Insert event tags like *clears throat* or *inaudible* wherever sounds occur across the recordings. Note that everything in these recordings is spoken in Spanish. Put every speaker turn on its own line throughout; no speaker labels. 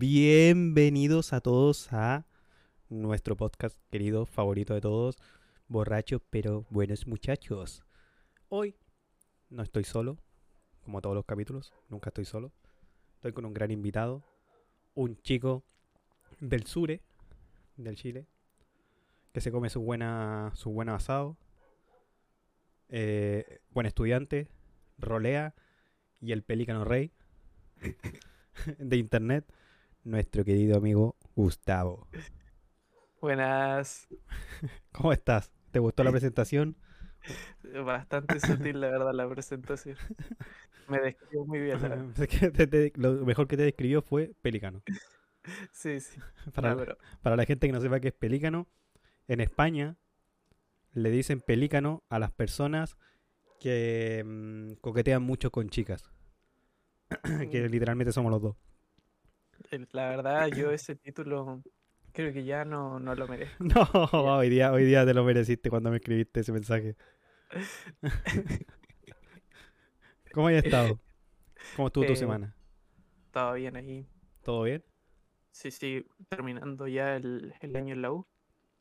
Bienvenidos a todos a nuestro podcast querido, favorito de todos, borrachos pero buenos muchachos. Hoy no estoy solo, como todos los capítulos, nunca estoy solo. Estoy con un gran invitado, un chico del sure, del Chile, que se come su buena, su buen asado, eh, buen estudiante, rolea y el pelícano rey *laughs* de internet, nuestro querido amigo Gustavo.
Buenas. *laughs*
¿Cómo estás? ¿Te gustó la presentación?
Bastante sutil, la verdad, la presentación. Me describió muy bien. la verdad. *laughs*
Lo mejor que te describió fue pelícano. *laughs*
Sí, sí.
Para,
No, pero
para la gente que no sepa qué es pelícano, en España le dicen pelícano a las personas que mm, coquetean mucho con chicas. *clears throat* que literalmente somos los dos.
La verdad, yo ese título creo que ya no, no lo merezco. *laughs*
No, hoy día, hoy día te lo mereciste cuando me escribiste ese mensaje. *laughs* ¿Cómo has estado? ¿Cómo estuvo tu
Eh,
semana?
Estaba bien ahí.
¿Todo bien?
Sí, sí, terminando ya el, el año en la U.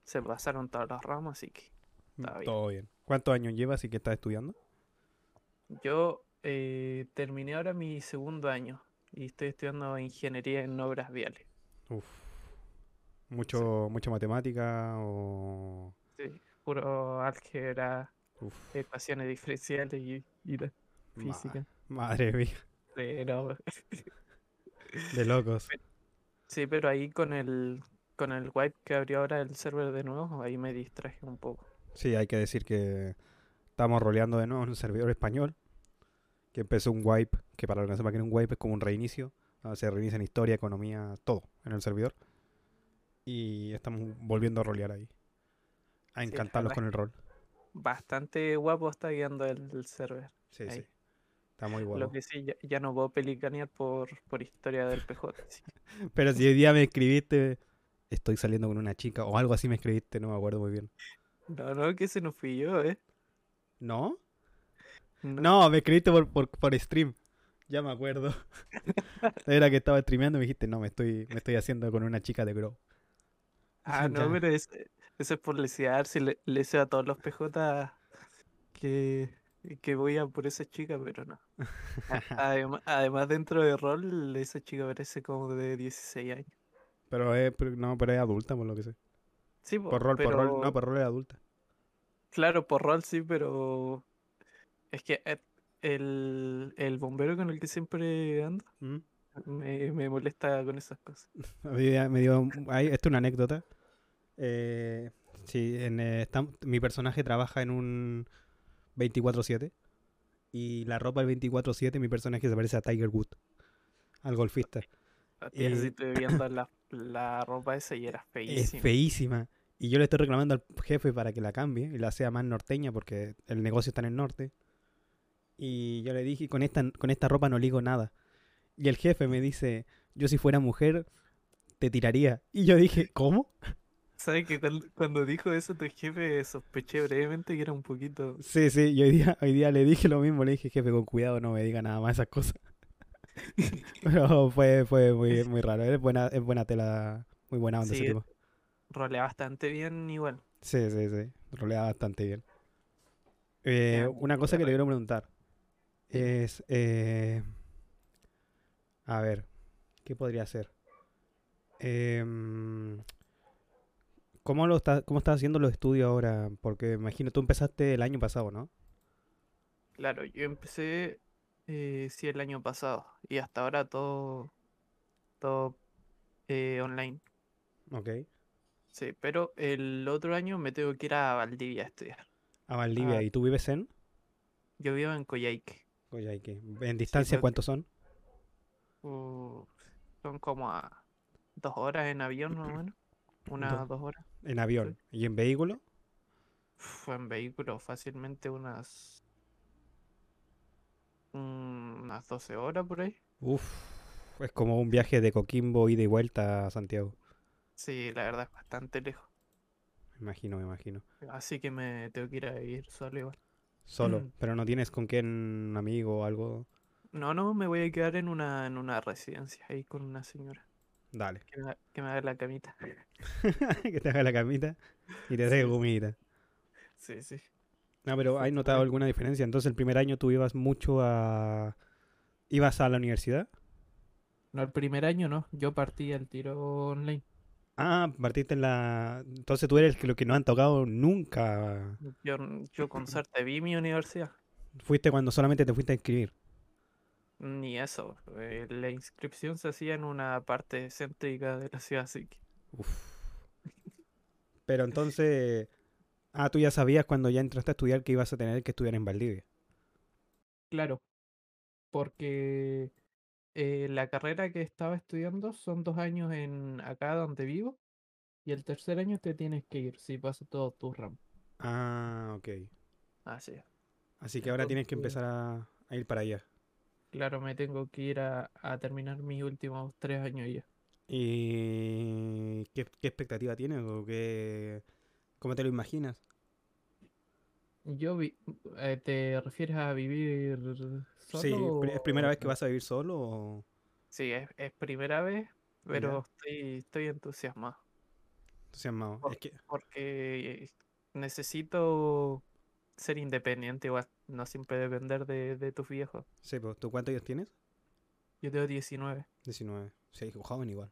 Se pasaron todas las ramas, así que bien.
Todo bien. ¿Cuántos años llevas y qué estás estudiando?
yo eh, terminé ahora mi segundo año y estoy estudiando ingeniería en obras viales.
Uf. Mucho, mucha matemática o...
Sí, puro álgebra,
Uf,
ecuaciones diferenciales y, y la
ma-
física.
madre mía,
Sí, no,
de locos. *laughs*
Sí, pero ahí con el con el wipe que abrió ahora el server de nuevo, ahí me distraje un poco.
Sí, hay que decir que estamos roleando de nuevo en un servidor español. Que empezó un wipe, que para los que no que es un wipe es como un reinicio. ah, Se reinicia en historia, economía, todo en el servidor. Y estamos volviendo a rolear ahí. A encantarlos con el rol.
Bastante guapo está guiando el, el server.
Sí,
ahí.
sí. Está muy
Lo
bueno.
que sí, ya, ya no puedo pelicanear por, por historia del PJ. sí. *laughs*
Pero si hoy día me escribiste, estoy saliendo con una chica o algo así me escribiste, no me acuerdo muy bien.
No, no, que ese no fui yo, ¿eh?
¿No?
No.
Me escribiste por, por, por stream. Ya me acuerdo. *laughs* Era que estaba streameando y me dijiste, no, me estoy, me estoy haciendo con una chica de Grow.
Ah, *laughs* no, pero es- eso es por lesear. Si le, le deseo a todos los PJ que, que voy a por esa chica, pero no. *laughs* Además, además, dentro de rol, esa chica parece como de 16 años.
Pero es, pero- no, pero es adulta, por lo que sé.
Sí, po,
Por rol, por rol, no,
pero-
por rol es adulta.
Claro, por rol sí, pero es que eh, el, el bombero con el que siempre ando
¿Mm?
me, me molesta con esas cosas. *laughs*
Me dio, ahí, esto es una anécdota. Eh, sí, en, eh, estam- mi personaje trabaja en un 24-7 y la ropa del 24-7 mi personaje se parece a Tiger Wood, al golfista.
Ti
Eh,
así estoy viendo la, *laughs* la ropa esa y era
Es
feísima.
feísima. Y yo le estoy reclamando al jefe para que la cambie y la sea más norteña porque el negocio está en el norte. Y yo le dije, con esta, con esta ropa no ligo nada. Y el jefe me dice, yo si fuera mujer, te tiraría. Y yo dije, ¿cómo? *laughs*
¿Sabes que cuando dijo eso tu jefe sospeché brevemente que era un poquito...
Sí, sí, y hoy día, hoy día le dije lo mismo, le dije, jefe, con cuidado, no me diga nada más esas cosas. *laughs* Pero fue, fue muy, muy raro, es buena, es buena tela, muy buena onda ese
Sí,
tipo.
rolea bastante bien igual.
Sí, sí, sí. Rolea bastante bien. Eh, una cosa que le
pero-
quiero preguntar es. eh, a ver, ¿qué podría ser? Em, ¿cómo, lo está, ¿Cómo estás haciendo los estudios ahora? Porque imagino, tú empezaste el año pasado, ¿no?
Claro, yo empecé eh, sí el año pasado y hasta ahora todo, todo eh, online.
Ok.
Sí, pero el otro año me tengo que ir a Valdivia a estudiar.
A Valdivia.
Ah.
¿Y tú vives en?
Yo vivo en Coyhaique.
Coyhaique. ¿En distancia
que-
cuántos son?
Uh, son como a dos horas en avión más o menos. Unas
Dos.
dos horas.
En avión. ¿Y en vehículo?
Fue en vehículo fácilmente unas mm, unas 12 horas por ahí.
Uf. Es como un viaje de Coquimbo ida y vuelta a Santiago.
Sí, la verdad es bastante lejos.
Me imagino, me imagino.
Así que me tengo que ir a ir solo igual.
Solo,
Mm.
pero no tienes con quién, un amigo o algo.
No, no, me voy a quedar en una, en una residencia ahí con una señora.
Dale.
Que me, que me haga la camita. *laughs*
que te haga la camita y te deje
Sí. Sí, sí.
No, pero ¿has notado alguna diferencia? Entonces el primer año tú ibas mucho a... ¿Ibas a la universidad?
No, el primer año no. Yo partí al tiro online.
Ah, partiste en la... Entonces tú eres el que, lo que no han tocado nunca.
Yo, yo con suerte vi mi universidad.
Fuiste cuando solamente te fuiste a inscribir.
Ni eso. eh, la inscripción se hacía en una parte céntrica de la ciudad, así que
Uf. Pero entonces... Ah, tú ya sabías cuando ya entraste a estudiar que ibas a tener que estudiar en Valdivia.
Claro, porque eh, la carrera que estaba estudiando son dos años en acá donde vivo y el tercer año te tienes que ir si pasas todos tus ramos.
Ah, ok.
Así es.
Así que ahora tienes que empezar a, a ir para allá.
Claro, me tengo que ir a, a terminar mis últimos tres años ya.
¿Y qué, qué expectativa tienes o qué, cómo te lo imaginas?
Yo vi, eh, ¿te refieres a vivir solo?
Sí, ¿es primera
o-
vez que vas a vivir solo o
Sí, es, es primera vez, pero estoy, estoy entusiasmado
entusiasmado?
Por-
Es que,
porque necesito ser independiente, igual, no siempre depender de, de tus viejos.
sí, pues, ¿tú cuántos años tienes?
Yo tengo 19.
19. Sí, joven igual.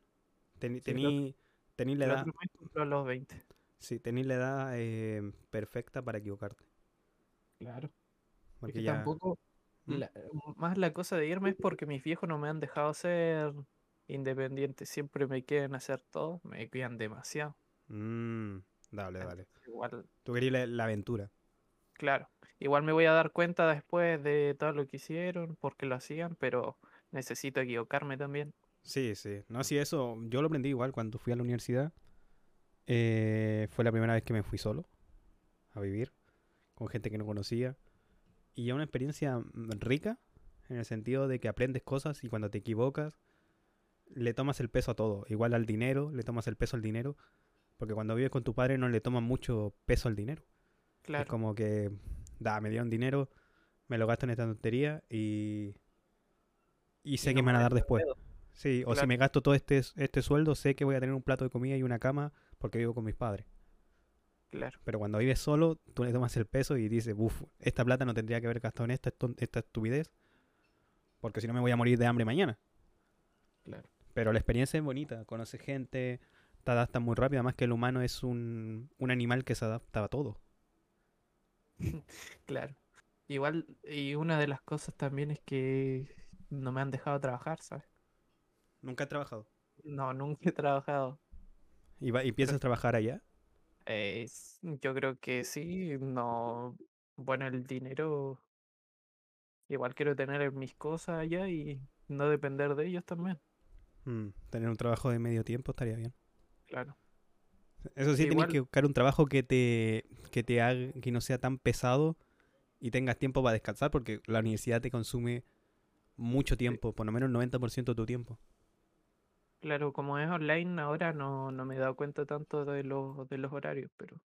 Tení, tení, tení la edad,
los 20.
sí, tení la edad eh, perfecta para equivocarte.
Claro.
Porque
que
ya,
tampoco,
¿Mm?
la- más la cosa de irme es porque mis viejos no me han dejado ser independiente. Siempre me quieren hacer todo, me cuidan demasiado.
Mm, dale, dale.
Igual,
Tú querías la, la aventura.
claro, igual me voy a dar cuenta después de todo lo que hicieron, porque lo hacían, pero necesito equivocarme también.
Sí, sí. No, sí, eso yo lo aprendí igual cuando fui a la universidad. Eh, fue la primera vez que me fui solo a vivir con gente que no conocía. Y es una experiencia mm, rica en el sentido de que aprendes cosas y cuando te equivocas le tomas el peso a todo. Igual al dinero, le tomas el peso al dinero. Porque cuando vives con tu padre no le tomas mucho peso al dinero. Es
Claro,
como que, da, me dieron dinero, me lo gasto en esta tontería y, y sé
y
que me van a dar después. Sí, o si me gasto todo este, este sueldo, sé que voy a tener un plato de comida y una cama porque vivo con mis padres.
Claro,
Pero cuando vives solo, tú le tomas el peso y dices, uff, esta plata no tendría que haber gastado en esta, esta estupidez, porque si no me voy a morir de hambre mañana.
claro.
Pero la experiencia es bonita, conoces gente, te adaptas muy rápido, además que el humano es un, un animal que se adapta a todo. *laughs*
Claro. Igual, y una de las cosas también es que no me han dejado trabajar, ¿sabes?
Nunca he trabajado.
No, nunca he trabajado.
¿Y, va- y piensas trabajar allá?
Eh, yo creo que sí, no. Bueno, el dinero. Igual quiero tener mis cosas allá y no depender de ellos también.
Mm, tener un trabajo de medio tiempo estaría bien.
Claro,
Eso sí, tienes
Igual-
que buscar un trabajo que te, que te haga, que no sea tan pesado y tengas tiempo para descansar, porque la universidad te consume mucho tiempo, por lo menos el 90% de tu tiempo.
Claro, como es online ahora no, no me he dado cuenta tanto de los, de los horarios, pero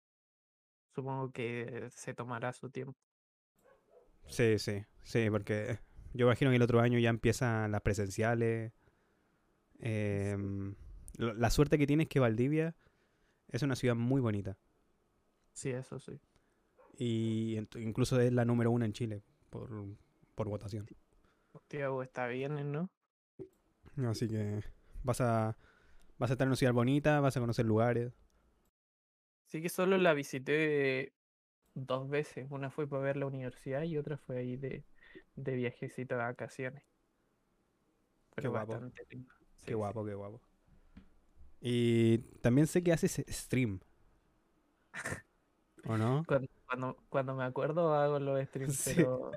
supongo que se tomará su tiempo.
Sí, sí, sí, porque *laughs* yo imagino que el otro año ya empiezan las presenciales. Em, la suerte que tienes es que Valdivia es una ciudad muy bonita
Sí, eso sí.
y incluso es la número uno en Chile por, por votación.
Santiago está bien, ¿no?
Así que vas a, vas a estar en una ciudad bonita, vas a conocer lugares.
Sí que solo la visité dos veces. Una fue para ver la universidad y otra fue ahí de, de viajecito de vacaciones. Pero
guapo.
bastante lindo. Sí,
Qué
sí.
guapo, qué guapo. Y también sé que haces stream. *laughs* ¿O no?
Cuando, cuando, cuando me acuerdo hago los *laughs* streams,
Sí.
pero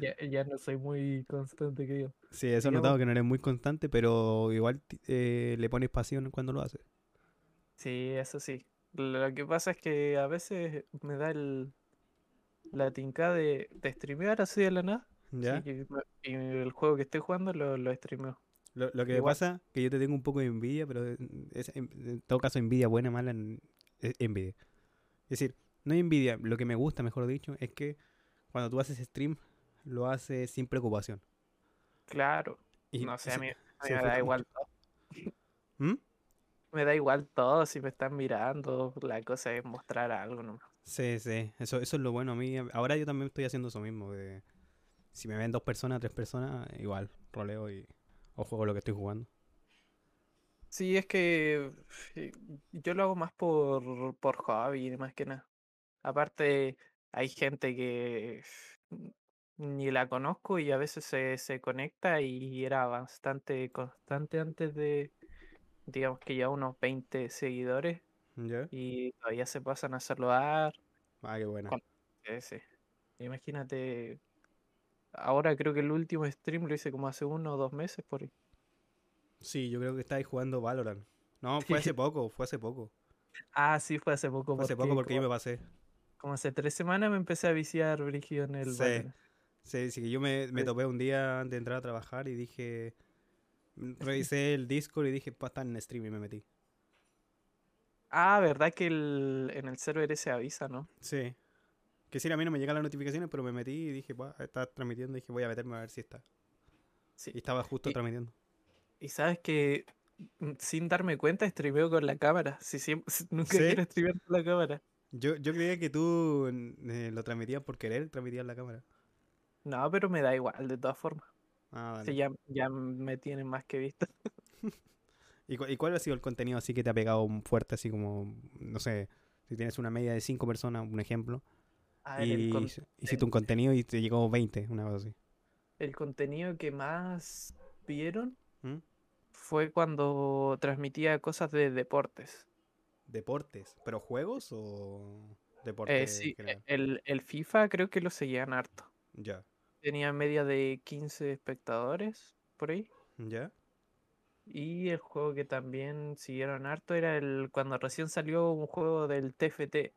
ya, ya no soy muy constante, creo.
Sí, eso he notado que no eres muy constante, pero igual eh, le pones pasión cuando lo haces.
Sí, eso sí. Lo que pasa es que a veces me da el, la tinca de, de streamear así de la nada.
¿Ya?
me- y el juego que estoy jugando lo, lo streameo.
Lo, lo que
Igual-
pasa que yo te tengo un poco de envidia, pero es, en, en todo caso envidia buena, mala, en- es envidia. Es decir, no hay envidia, lo que me gusta, mejor dicho, es que cuando tú haces stream, lo haces sin preocupación.
Claro.
Y
No sé, a *laughs*
se-
mí, a mí
se
me da igual.
¿Mm?
me da igual todo si me están mirando. La cosa es mostrar algo nomás.
Sí, sí, eso, eso es lo bueno a mí. Ahora yo también estoy haciendo eso mismo. De, si me ven dos personas, tres personas, igual, roleo y o juego lo que estoy jugando.
Sí, es que eh, yo lo hago más por, por hobby, más que nada. Aparte, hay gente que ni la conozco y a veces se, se conecta y era bastante constante antes de, digamos que ya unos 20 seguidores y todavía se pasan a saludar.
Ah, qué
Ese. Imagínate, ahora creo que el último stream lo hice como hace uno o dos meses por ahí.
Sí, yo creo que estáis jugando Valorant. No, fue *laughs* hace poco, fue hace poco.
Ah, sí, fue hace poco.
Fue hace poco porque yo me pasé.
Como hace tres semanas me empecé a viciar brígido en el
Sí. Sí, sí, que yo me, me
Sí.
topé un día antes de entrar a trabajar y dije. mm, Revisé el Discord y dije, pues está en stream y me metí.
Ah, ¿verdad que el, en el server ese avisa, no?
Sí. Que sí, a mí no me llegan las notificaciones, pero me metí y dije, pues está transmitiendo. Y dije, voy a meterme a ver si está.
Sí.
Y estaba justo
Y-
transmitiendo.
Y sabes que mm, sin darme cuenta streameo con la cámara. Si siempre, *laughs* nunca
¿Sí?
quiero streamear con la cámara.
Yo, yo creía que tú eh, lo transmitías por querer, transmitías la cámara.
No, pero me da igual, de todas formas.
Ah,
Si
dale.
ya, ya me tienen más que visto. *laughs*
¿Y, cu- y cuál ha sido el contenido así que te ha pegado fuerte, así como, no sé, si tienes una media de cinco personas, un ejemplo,
ver,
y hiciste un contenido y te llegó 20, una cosa así?
el contenido que más vieron
¿Mm?
fue cuando transmitía cosas de deportes.
¿Deportes? ¿Pero juegos o
Eh,
deportes
sí,
en general?
el, el FIFA creo que lo seguían harto.
Ya,
Tenía media de 15 espectadores por ahí.
ya.
Y el juego que también siguieron harto era el cuando recién salió un juego del TFT.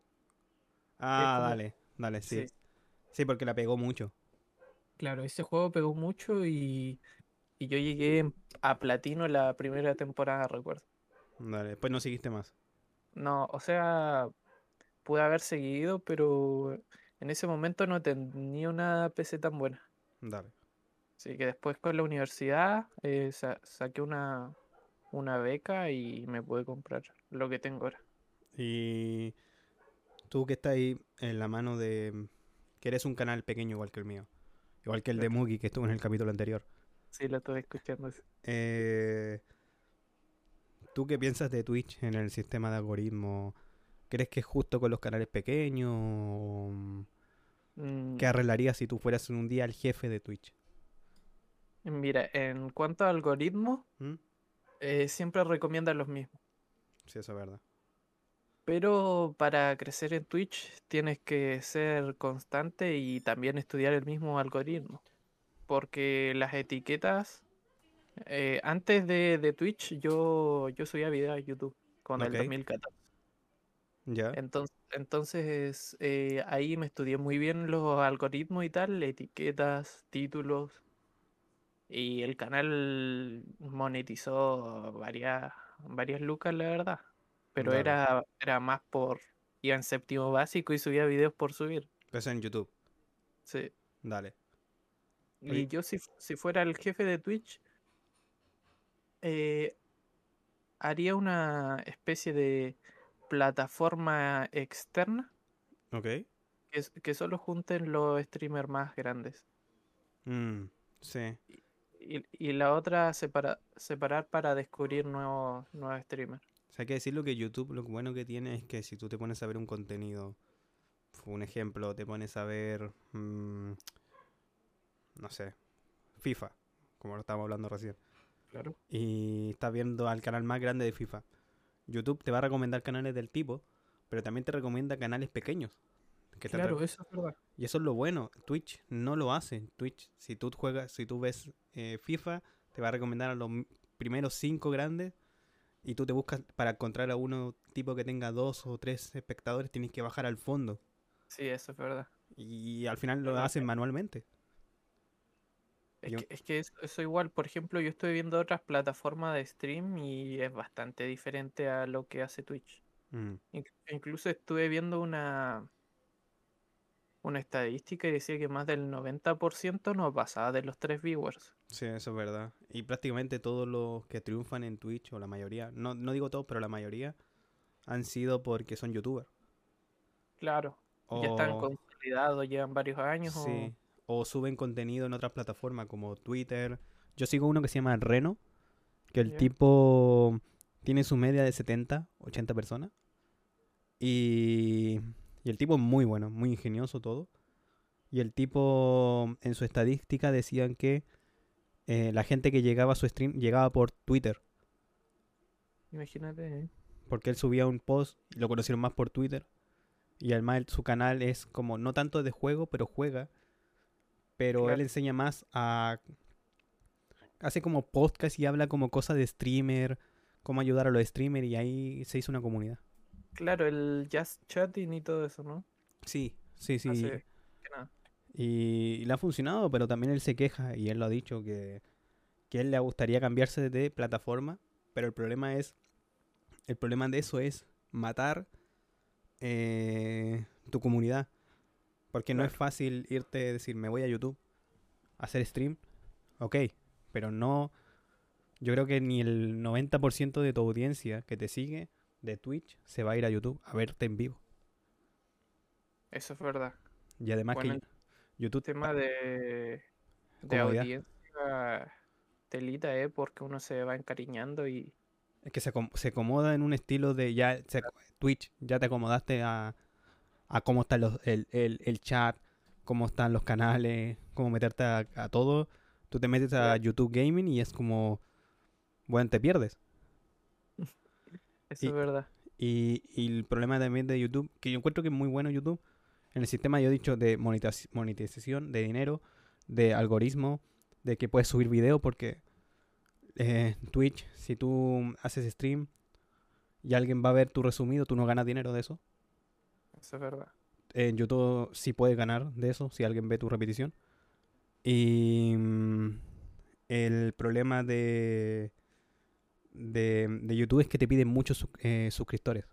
Ah,
como-
dale, dale, sí.
Sí,
Sí, porque la pegó mucho.
claro, ese juego pegó mucho y, y yo llegué a platino la primera temporada, recuerdo.
Dale, después no seguiste más.
No, o sea, pude haber seguido, pero en ese momento no tenía una PC tan buena.
Dale.
Así que después con la universidad eh, sa- saqué una, una beca y me pude comprar lo que tengo ahora.
Y tú que estás ahí en la mano de... que eres un canal pequeño igual que el mío. Igual que el de. Mugi que estuvo en el capítulo anterior.
Sí, lo estoy escuchando.
Eh, ¿Tú qué piensas de Twitch en el sistema de algoritmo? ¿Crees que es justo con los canales pequeños? ¿O, mm, ¿Qué arreglarías si tú fueras un día el jefe de Twitch?
Mira, en cuanto a algoritmos,
¿Mm?
eh, siempre recomiendan los mismos.
Sí, eso es verdad.
Pero para crecer en Twitch tienes que ser constante y también estudiar el mismo algoritmo. Porque las etiquetas, eh, antes de, de Twitch yo, yo subía videos a YouTube con
Ok.
el 2014.
¿Ya?
Entonces, entonces eh, ahí me estudié muy bien los algoritmos y tal, etiquetas, títulos. Y el canal monetizó varias, varias lucas, la verdad. Pero era, era más por... Iba en séptimo básico y subía videos por subir.
Eso en YouTube.
Sí.
Dale.
Y
Oye.
yo si, si fuera el jefe de Twitch, eh, haría una especie de plataforma externa
Ok.
que, solo junten los streamers más grandes.
Mm, sí.
Y, y la otra separa- separar para descubrir nuevos, nuevos streamers.
O sea, hay que decirlo que YouTube lo bueno que tiene es que si tú te pones a ver un contenido, un ejemplo, te pones a ver, mm, no sé, FIFA, como lo estábamos hablando recién,
Claro.
y estás viendo al canal más grande de FIFA, YouTube te va a recomendar canales del tipo, pero también te recomienda canales pequeños. que
Claro, eso es verdad.
Y eso es lo bueno. Twitch no lo hace. Twitch, si tú juegas, si tú ves eh, FIFA, te va a recomendar a los primeros cinco grandes. Y tú te buscas para encontrar a uno tipo que tenga dos o tres espectadores, tienes que bajar al fondo.
Sí, eso es verdad.
Y al final lo hacen manualmente.
Es
Yo-
que, es que es- eso igual, por ejemplo, yo estoy viendo otras plataformas de stream y es bastante diferente a lo que hace Twitch.
Mm,
Inc- Incluso estuve viendo una una estadística y decía que más del 90% no pasaba de los tres viewers.
Sí, eso es verdad. Y prácticamente todos los que triunfan en Twitch, o la mayoría, no, no digo todos, pero la mayoría, han sido porque son youtubers.
Claro. Ya están consolidados, llevan varios años.
Sí. O... suben contenido en otras plataformas como Twitter. Yo sigo uno que se llama Reno, que el tipo tiene su media de 70, 80 personas. Y, y el tipo es muy bueno, muy ingenioso todo. Y el tipo en su estadística decían que eh, la gente que llegaba a su stream llegaba por Twitter.
Imagínate. ¿eh?
Porque él subía un post y lo conocieron más por Twitter. Y además su canal es como no tanto de juego, pero juega. Pero él enseña más a... Hace como podcast y habla como cosas de streamer, cómo ayudar a los streamers y ahí se hizo una comunidad.
Claro, el just chatting y todo eso, ¿no?
Sí, sí, sí. Y, le ha funcionado, pero también él se queja y él lo ha dicho que, que él le gustaría cambiarse de plataforma, pero el problema es, el problema de eso es matar eh, tu comunidad. Porque no es fácil irte a decir, me voy a YouTube, a hacer stream, ok, pero no, yo creo que ni el 90% de tu audiencia que te sigue de Twitch se va a ir a YouTube a verte en vivo.
Eso es verdad.
Y además que YouTube...
tema de, de audiencia telita, ¿eh? Porque uno se va encariñando y...
Es que se, se acomoda en un estilo de ya... Twitch, ya te acomodaste a, a cómo está el, el, chat, cómo están los canales, cómo meterte a, todo. Tú te metes a YouTube Gaming y es como, bueno, te pierdes. *laughs*
Eso es verdad.
Y, y, el problema también de YouTube, que yo encuentro que es muy bueno YouTube, en el sistema yo he dicho de monetización, de dinero, de algoritmo, de que puedes subir video porque eh, Twitch, si tú haces stream, y alguien va a ver tu resumido, tú no ganas dinero de eso.
Eso es verdad.
En YouTube sí puedes ganar de eso si alguien ve tu repetición. Y mm, el problema de, de, YouTube es que te piden muchos eh, suscriptores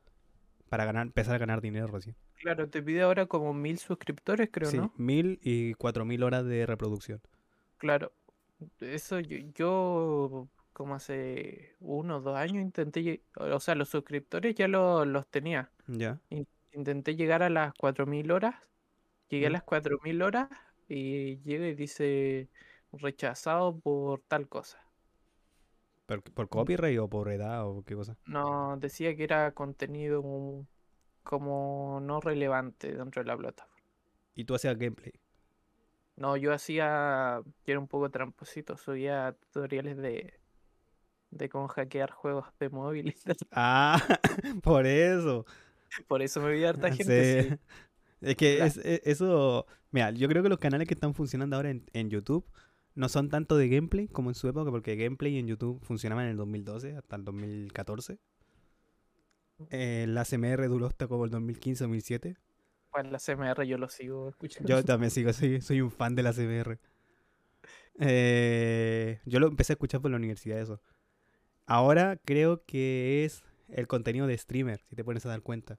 para ganar, empezar a ganar dinero recién.
Claro, te pide ahora como mil suscriptores, creo, ¿no?
Sí, mil y cuatro mil horas de reproducción.
Claro, eso yo como hace uno o dos años intenté, o sea, los suscriptores ya los tenía.
Ya.
Intenté llegar a las 4.000 horas, llegué a las 4.000 horas y llega y dice rechazado por tal cosa.
¿Por, por copyright o por edad o qué cosa?
No, decía que era contenido como no relevante dentro de la plataforma.
¿Y tú hacías gameplay?
No, yo hacía, yo era un poco tramposito, subía tutoriales de, de cómo hackear juegos de móvil. *laughs*
Ah, *laughs* por eso. *laughs*
Por eso me vi harta gente.
Es que es, e, eso, mira, yo creo que los canales que están funcionando ahora en, YouTube no son tanto de gameplay como en su época, porque gameplay en YouTube funcionaba en el 2012 hasta el 2014. Eh, la CMR duró hasta como el 2015-2007.
Bueno, la CMR yo lo sigo escuchando.
Yo también sigo, soy, soy un fan de la CMR. Eh, yo lo empecé a escuchar por la universidad, eso. Ahora creo que es el contenido de streamer, si te pones a dar cuenta.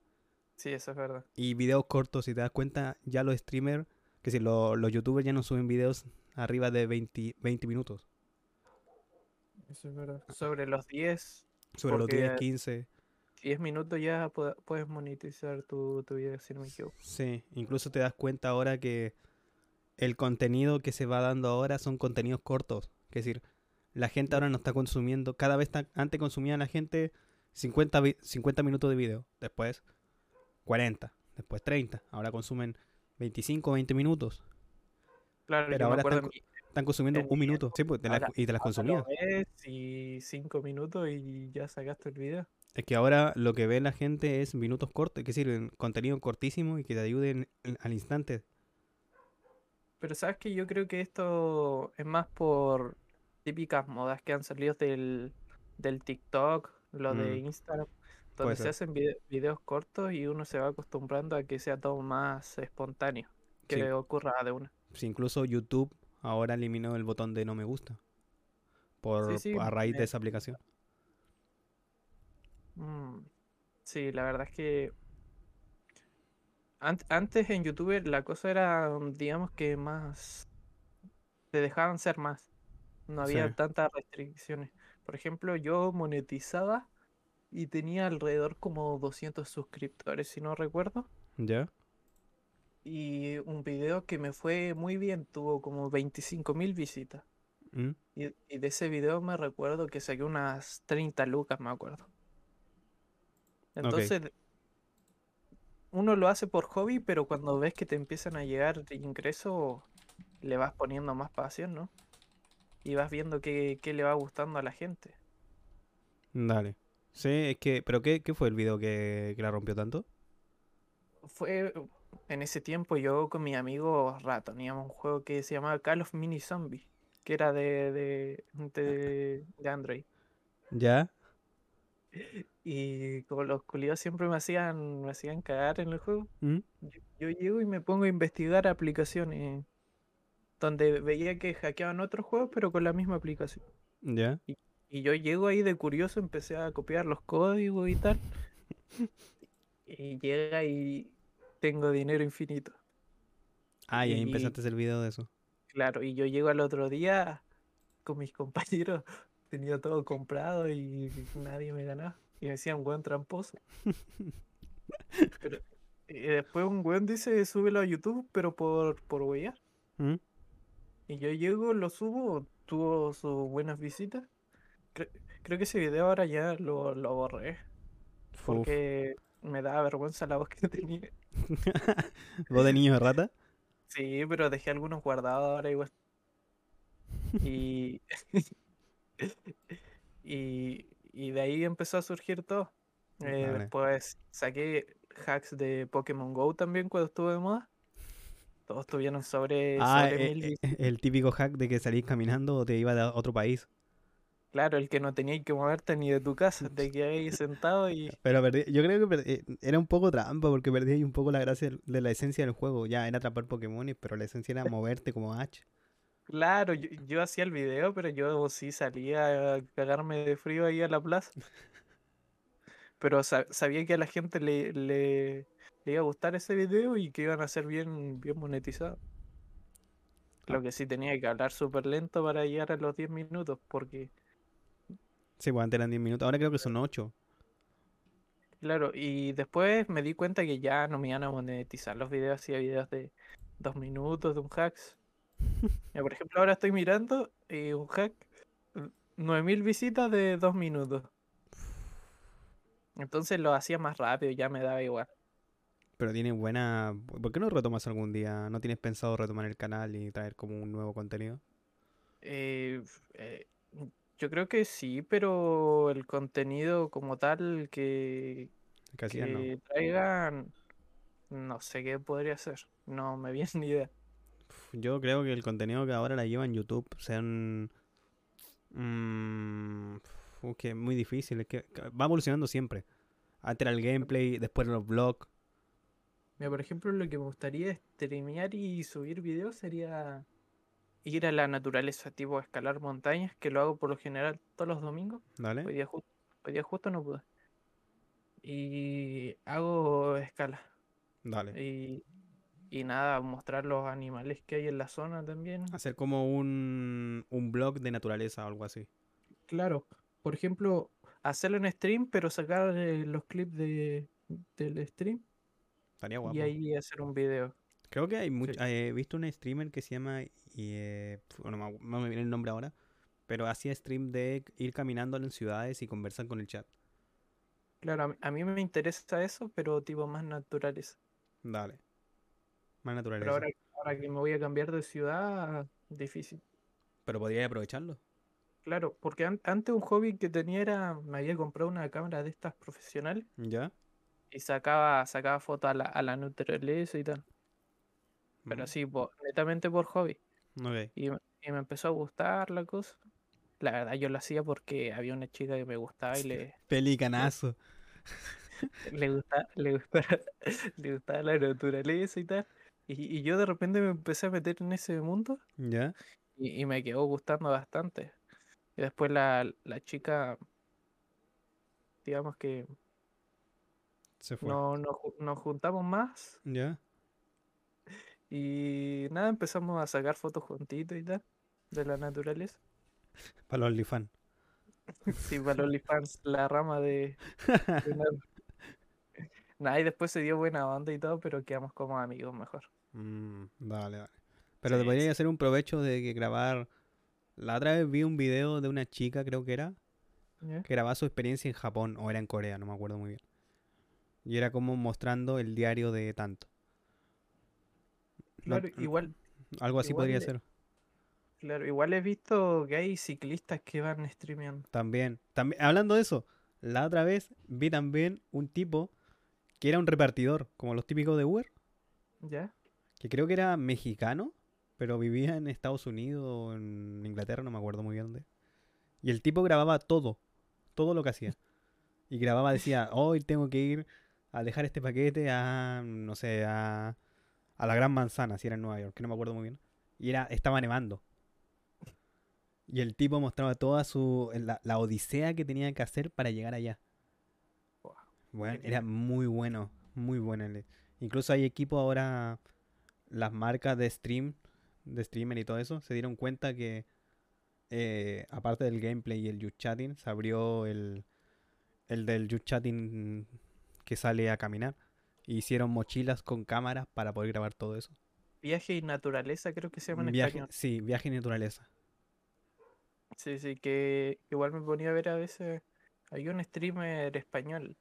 Sí, eso es verdad.
Y videos cortos, si te das cuenta, ya los streamers, que si los youtubers ya no suben videos arriba de 20, 20 minutos.
Eso es verdad. Sobre los 10.
Sobre los 10, 15.
10 minutos ya puedes monetizar tu, tu video si no me equivoco.
Sí, incluso te das cuenta ahora que el contenido que se va dando ahora son contenidos cortos. Es decir, la gente ahora no está consumiendo, cada vez antes consumía la gente 50, 50 minutos de video, después 40, después 30, ahora consumen 25, 20 minutos.
Claro,
pero ahora están, consumiendo un minuto, sí, pues, y te las consumías.
Y 5 minutos y ya sacaste el video.
Es que ahora lo que ve la gente es minutos cortos, que sirven contenido cortísimo y que te ayuden al instante.
Pero sabes que yo creo que esto es más por típicas modas que han salido del, del TikTok, lo de mm. Instagram, donde se hacen videos cortos y uno se va acostumbrando a que sea todo más espontáneo, que ocurra de una.
Sí, incluso YouTube ahora eliminó el botón de no me gusta por a raíz de esa aplicación.
Mm, sí, la verdad es que ant- antes en YouTube la cosa era, digamos que más, te dejaban ser más, no había
Sí.
tantas restricciones. Por ejemplo, yo monetizaba y tenía alrededor como 200 suscriptores, si no recuerdo.
¿Ya?
Y un video que me fue muy bien, tuvo como 25.000 visitas.
¿Mm?
Y, y de ese video me recuerdo que saqué unas 30 lucas, me acuerdo. Entonces, uno lo hace por hobby, pero cuando ves que te empiezan a llegar ingresos, le vas poniendo más pasión, ¿no? Y vas viendo qué, qué le va gustando a la gente.
Dale. Sí, es que, pero ¿qué, qué fue el video que, que la rompió tanto?
Fue en ese tiempo yo con mi amigo ratoneamos un juego que se llamaba Call of Mini Zombie, que era de, de, de, de Android.
¿Ya?
Y como los culiados siempre me hacían, me hacían cagar en el juego,
¿Mm?
yo, yo llego y me pongo a investigar aplicaciones donde veía que hackeaban otros juegos, pero con la misma aplicación.
¿Ya?
Y yo llego ahí de curioso, empecé a copiar los códigos y tal. Y llega y tengo dinero infinito.
Ah, y ahí
Y-
empezaste hacer video de eso.
Claro, y yo llego al otro día con mis *laughs* compañeros, tenía todo comprado y nadie me ganaba. Y me decían, weón tramposo. *laughs* Pero, y después un weón dice, súbelo a YouTube, pero por, por.
¿Mm?
Y yo llego, lo subo, tuvo sus buenas visitas. Cre- creo que ese video ahora ya lo, lo borré,
Uf.
porque me daba vergüenza la voz que *laughs* tenía. *laughs*
¿Vos de niño de rata? *laughs*
Sí, pero dejé algunos guardados ahora igual. Y, y, y de ahí empezó a surgir todo. Eh,
Vale.
después saqué hacks de Pokémon Go también cuando estuve de moda. Todos tuvieron sobre,
Ah,
sobre
eh, eh, el típico hack de que salís caminando o te iba a otro país.
Claro, el que no tenía que moverte ni de tu casa, te quedabas ahí *laughs* sentado y
Pero perdí- yo creo que perdí- eh, era un poco trampa porque perdí ahí un poco la gracia de la esencia del juego. Ya era atrapar Pokémon, pero la esencia era moverte como Ash.
claro, yo, yo hacía el video, pero yo sí salía a cagarme de frío ahí a la plaza. *laughs* Pero sa- sabía que a la gente le, le, le iba a gustar ese video y que iban a ser bien, bien monetizados. Lo que sí tenía que hablar súper lento para llegar a los 10 minutos, porque,
Sí, pues antes eran 10 minutos, ahora creo que son 8.
claro, y después me di cuenta que ya no me iban a monetizar los videos, hacía videos de 2 minutos de un hacks. *laughs* Mira, por ejemplo, ahora estoy mirando y un hack, 9000 visitas de 2 minutos. Entonces lo hacía más rápido, ya me daba igual.
Pero tiene buena... ¿Por qué no retomas algún día? ¿No tienes pensado retomar el canal y traer como un nuevo contenido?
Eh, eh, yo creo que sí, pero el contenido como tal que,
Que hacías, no.
traigan, no sé qué podría ser. No me *laughs* viene ni idea.
Yo creo que el contenido que ahora la lleva en YouTube sean... mm, uf, que es muy difícil, es que que va evolucionando siempre. Antes era el gameplay, después los vlogs.
Mira, por ejemplo, lo que me gustaría streamear y subir videos sería ir a la naturaleza, tipo escalar montañas, que lo hago por lo general todos los domingos. Hoy
¿Vale?
día, ju- hoy día justo no pude. Y hago escala.
Dale.
Y, y nada, mostrar los animales que hay en la zona también.
Hacer como un, un blog de naturaleza o algo así.
Claro, por ejemplo, hacerlo en stream, pero sacar eh, los clips de, del stream
Estaría guapo.
y ahí hacer un video.
Creo que hay mucho.
Sí.
He visto un streamer que se llama. y, eh, no, me, viene el nombre ahora. Pero hacía stream de ir caminando en ciudades y conversar con el chat.
Claro, a mí, me interesa eso, pero tipo más naturaleza.
Dale. Más
Pero
naturaleza.
ahora, ahora que me voy a cambiar de ciudad, difícil.
Pero podría aprovecharlo.
Claro, porque an- antes un hobby que tenía era, me había comprado una cámara de estas profesionales
¿Ya?
Y sacaba, sacaba fotos a la, a la naturaleza y tal. Pero
Mm,
po- netamente por hobby.
Ok.
Y, me- y me empezó a gustar la cosa. La verdad yo lo hacía porque había una chica que me gustaba y le,
Pelicanazo.
le gustaba, *laughs* le gustaba, *laughs* le gustaba la naturaleza y tal. Y, y yo de repente me empecé a meter en ese mundo
¿Ya?
y, y me quedó gustando bastante. Y después la, la chica, digamos que
Se fue.
no, no nos juntamos más
¿Ya?
y nada, empezamos a sacar fotos juntitos y tal de la naturaleza. *laughs*
Para los OnlyFans. *laughs*
Sí, para los OnlyFans, la rama de, de *laughs* nada. Y después se dio buena onda y todo, pero quedamos como amigos mejor.
Mm, vale, vale. Pero te podría
sí.
hacer un provecho de que grabar. La otra vez vi un video de una chica, creo que era, que grababa su experiencia en Japón, o era en Corea, no me acuerdo muy bien. Y era como mostrando el diario de tanto. No-
Claro, igual,
algo así
igual
podría
le-
ser.
claro, igual he visto que hay ciclistas que van streameando.
También. también. Hablando de eso, la otra vez vi también un tipo que era un repartidor, como los típicos de Uber,
¿Ya?
que creo que era mexicano, pero vivía en Estados Unidos o en Inglaterra, no me acuerdo muy bien dónde. Y el tipo grababa todo, todo lo que hacía. Y grababa, decía, hoy tengo que ir a dejar este paquete a, no sé, a, a la Gran Manzana, si era en Nueva York, que no me acuerdo muy bien. Y era, estaba nevando. Y el tipo mostraba toda su, la, la odisea que tenía que hacer para llegar allá. Bueno, era muy bueno, muy bueno. Incluso hay equipos ahora, las marcas de stream, de streamer y todo eso, se dieron cuenta que eh, aparte del gameplay y el youth chatting, se abrió el, el del youth chatting que sale a caminar. E hicieron mochilas con cámaras para poder grabar todo eso.
Viaje y naturaleza creo que se llama en
Viaje,
español.
sí, viaje y naturaleza.
Sí, sí, que igual me ponía a ver a veces. Hay un streamer español.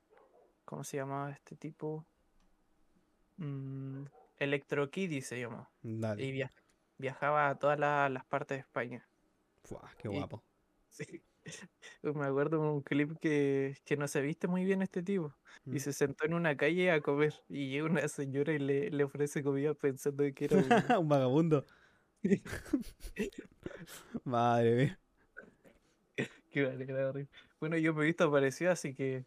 ¿Cómo se llamaba este tipo? Mm, Electrokiddy se llamaba.
Dale.
Y via- viajaba a todas la- las partes de España.
Fua, qué
y-
guapo. *laughs*
Sí. *laughs* Me acuerdo de un clip que, que no se viste muy bien este tipo.
Mm.
Y se sentó en una calle a comer. Y llega una señora y le, le ofrece comida pensando que era un... *laughs*
un vagabundo. *laughs* Madre mía.
Qué manera reír. Bueno, yo me he visto parecido, así que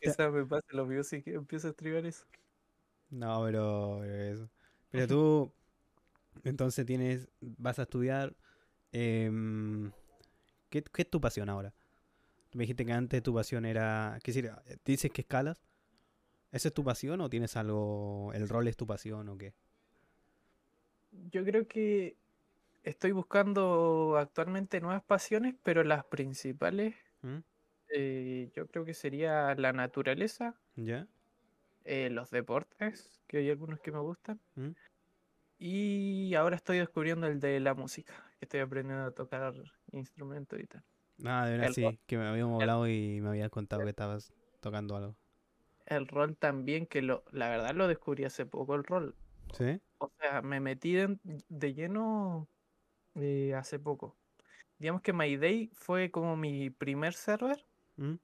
quizás me pase lo mío si que empiezo a streamar eso.
No, pero, pero eso. Pero tú, entonces tienes, vas a estudiar. em, ¿qué, qué es tu pasión ahora? Me dijiste que antes tu pasión era, ¿qué decir? ¿Dices que escalas? ¿Esa es tu pasión o tienes algo, el rol es tu pasión o qué?
Yo creo que estoy buscando actualmente nuevas pasiones, pero las principales
¿Mm?
eh, yo creo que sería la naturaleza,
¿Ya?
eh, los deportes, que hay algunos que me gustan,
¿Mm?
y ahora estoy descubriendo el de la música, que estoy aprendiendo a tocar instrumentos y tal.
Ah, de verdad sí, que me habíamos hablado y me habías contado que estabas tocando algo.
El rol también, que lo, la verdad lo descubrí hace poco el rol.
¿Sí?
O sea, me metí de, de lleno eh, hace poco. Digamos que Mayday fue como mi primer server,
¿Mm?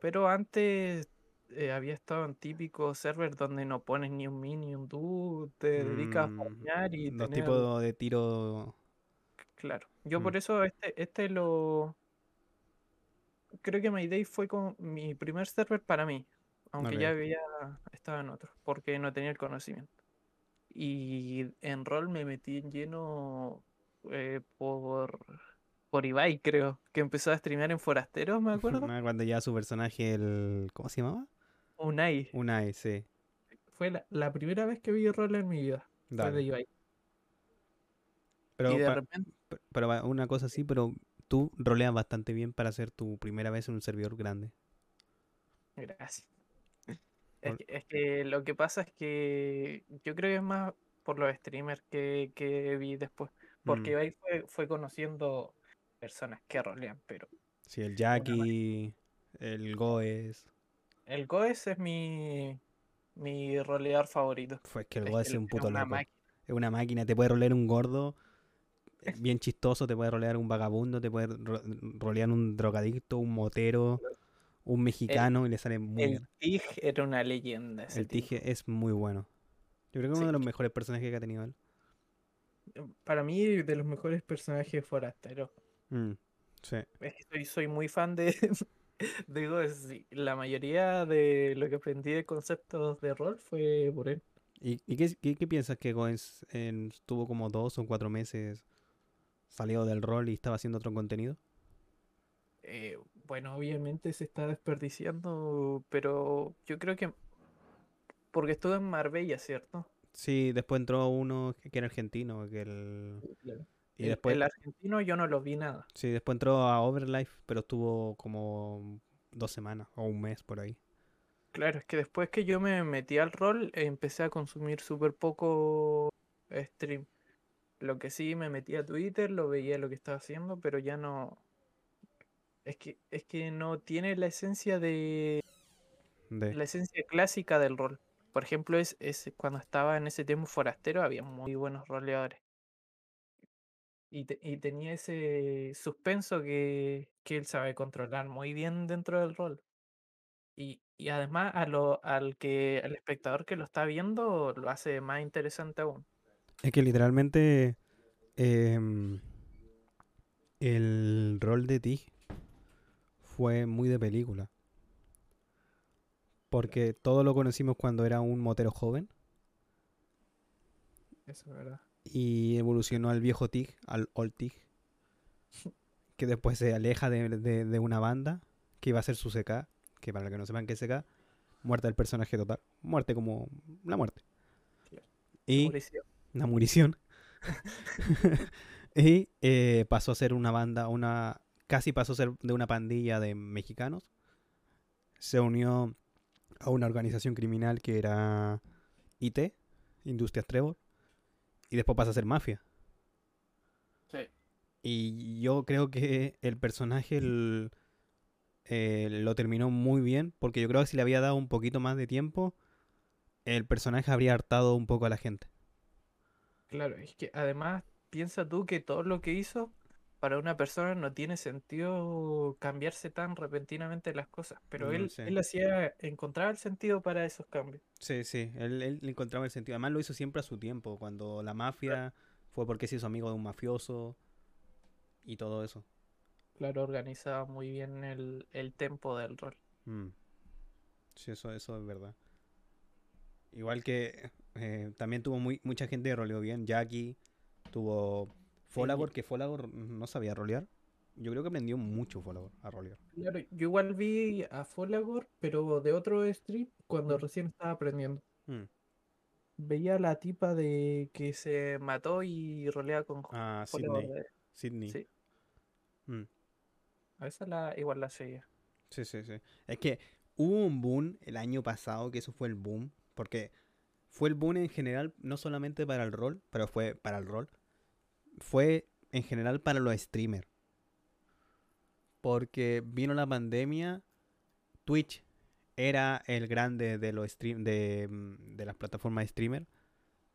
pero antes eh, había estado en típicos servers donde no pones ni un min ni un do, te dedicas a
Mm,
farmear y
Los
tener-
tipos de tiro.
Claro. Yo
Mm.
por eso este, este lo... Creo que Mayday fue como mi primer server para mí, aunque ya había estado en otros, porque no tenía el conocimiento. Y en rol me metí en lleno eh, por, por Ibai, creo, que empezó a streamear en Forasteros, me *laughs* acuerdo.
Ah, Cuando ya su personaje, el. ¿Cómo se llamaba?
Unai.
Unai, sí.
Fue la, la primera vez que vi rol en mi vida. Fue de
Dale.
Ibai.
Pero,
y de repente,
va- una cosa así, pero tú roleas bastante bien para ser tu primera vez en un servidor grande.
Gracias. Es que, es que lo que pasa es que yo creo que es más por los streamers que, que vi después. Porque
Mm,
ahí fue, fue conociendo personas que rolean, pero
Sí, el Jackie, el Goes.
el Goes es mi, mi roleador favorito.
Fue que el
Es
Goes es un puto
una
loco.
máquina.
Es una máquina, te puede rolear un gordo bien chistoso, te puede rolear un vagabundo, te puede ro- rolear un drogadicto, un motero, un mexicano y le sale muy
El
bien.
Tig era una leyenda. ese
El. Tige es muy bueno. Yo creo que es uno de los mejores personajes que ha tenido él.
Para mí, de los mejores personajes forasteros.
Mm, sí.
Es que soy, soy muy fan de, *laughs* sí. La mayoría de lo que aprendí de conceptos de rol fue por él.
¿Y, y qué, qué- qué piensas que Goens en- estuvo como dos o cuatro meses salió del rol y estaba haciendo otro contenido?
Eh, Bueno, obviamente se está desperdiciando, pero yo creo que porque estuvo en Marbella, ¿cierto?
Sí, después entró uno que era argentino, que el... Y
El,
después,
el argentino yo no lo vi nada.
sí, después entró a Overlife, pero estuvo como dos semanas o un mes por ahí.
Claro, es que después que yo me metí al rol, empecé a consumir súper poco stream. Lo que sí me metí a Twitter, lo veía lo que estaba haciendo, pero ya no. Es que, es que no tiene la esencia de.
De...
la esencia clásica del rol. Por ejemplo, es, es cuando estaba en ese tiempo forastero, había muy buenos roleadores. Y, te- y tenía ese suspenso que, que él sabe controlar muy bien dentro del rol. Y, y además a lo, al que al espectador que lo está viendo lo hace más interesante aún.
Es que literalmente em, el rol de Tig fue muy de película. Porque todo lo conocimos cuando era un motero joven
Eso es verdad.
y evolucionó al viejo Tig, al old Tig, *laughs* que después se aleja de, de- de una banda que iba a ser su CK, que para los que no sepan qué es CK, muerte del personaje total, muerte como la muerte.
Claro.
Y
Mauricio.
Una murición. *laughs* y eh, pasó a ser una banda, una casi pasó a ser de una pandilla de mexicanos. Se unió a una organización criminal que era IT, Industrias Trevor, y después pasa a ser mafia.
Sí.
Y yo creo que el personaje el- eh, lo terminó muy bien, porque yo creo que si le había dado un poquito más de tiempo, el personaje habría hartado un poco a la gente.
Claro, es que además piensa tú que todo lo que hizo para una persona no tiene sentido cambiarse tan repentinamente las cosas, pero
No,
él,
sí.
él hacía, encontraba el sentido para esos cambios.
Sí, sí, él, él encontraba el sentido. Además lo hizo siempre a su tiempo, cuando la mafia fue porque se hizo amigo de un mafioso y todo eso.
Claro, organizaba muy bien el, el tempo del rol.
Mm. Sí, eso, eso es verdad. Igual que eh, también tuvo muy, mucha gente que roleó bien. Jackie, tuvo Folagor, que Folagor no sabía rolear. Yo creo que aprendió mucho Folagor a rolear.
Claro, yo igual vi a Folagor, pero de otro stream cuando recién estaba aprendiendo.
Mm.
Veía a la tipa de que se mató y rolea con
Ah,
Folagor.
Sydney.
de-
Sydney.
Sí,
Mm.
a esa la, igual la seguía.
Sí, sí, sí. Es que hubo un boom el año pasado, que eso fue el boom, porque fue el boom en general, no solamente para el rol, pero fue para el rol, fue en general para los streamers. Porque vino la pandemia, Twitch era el grande de los stream, de, mm, de las plataformas de streamer,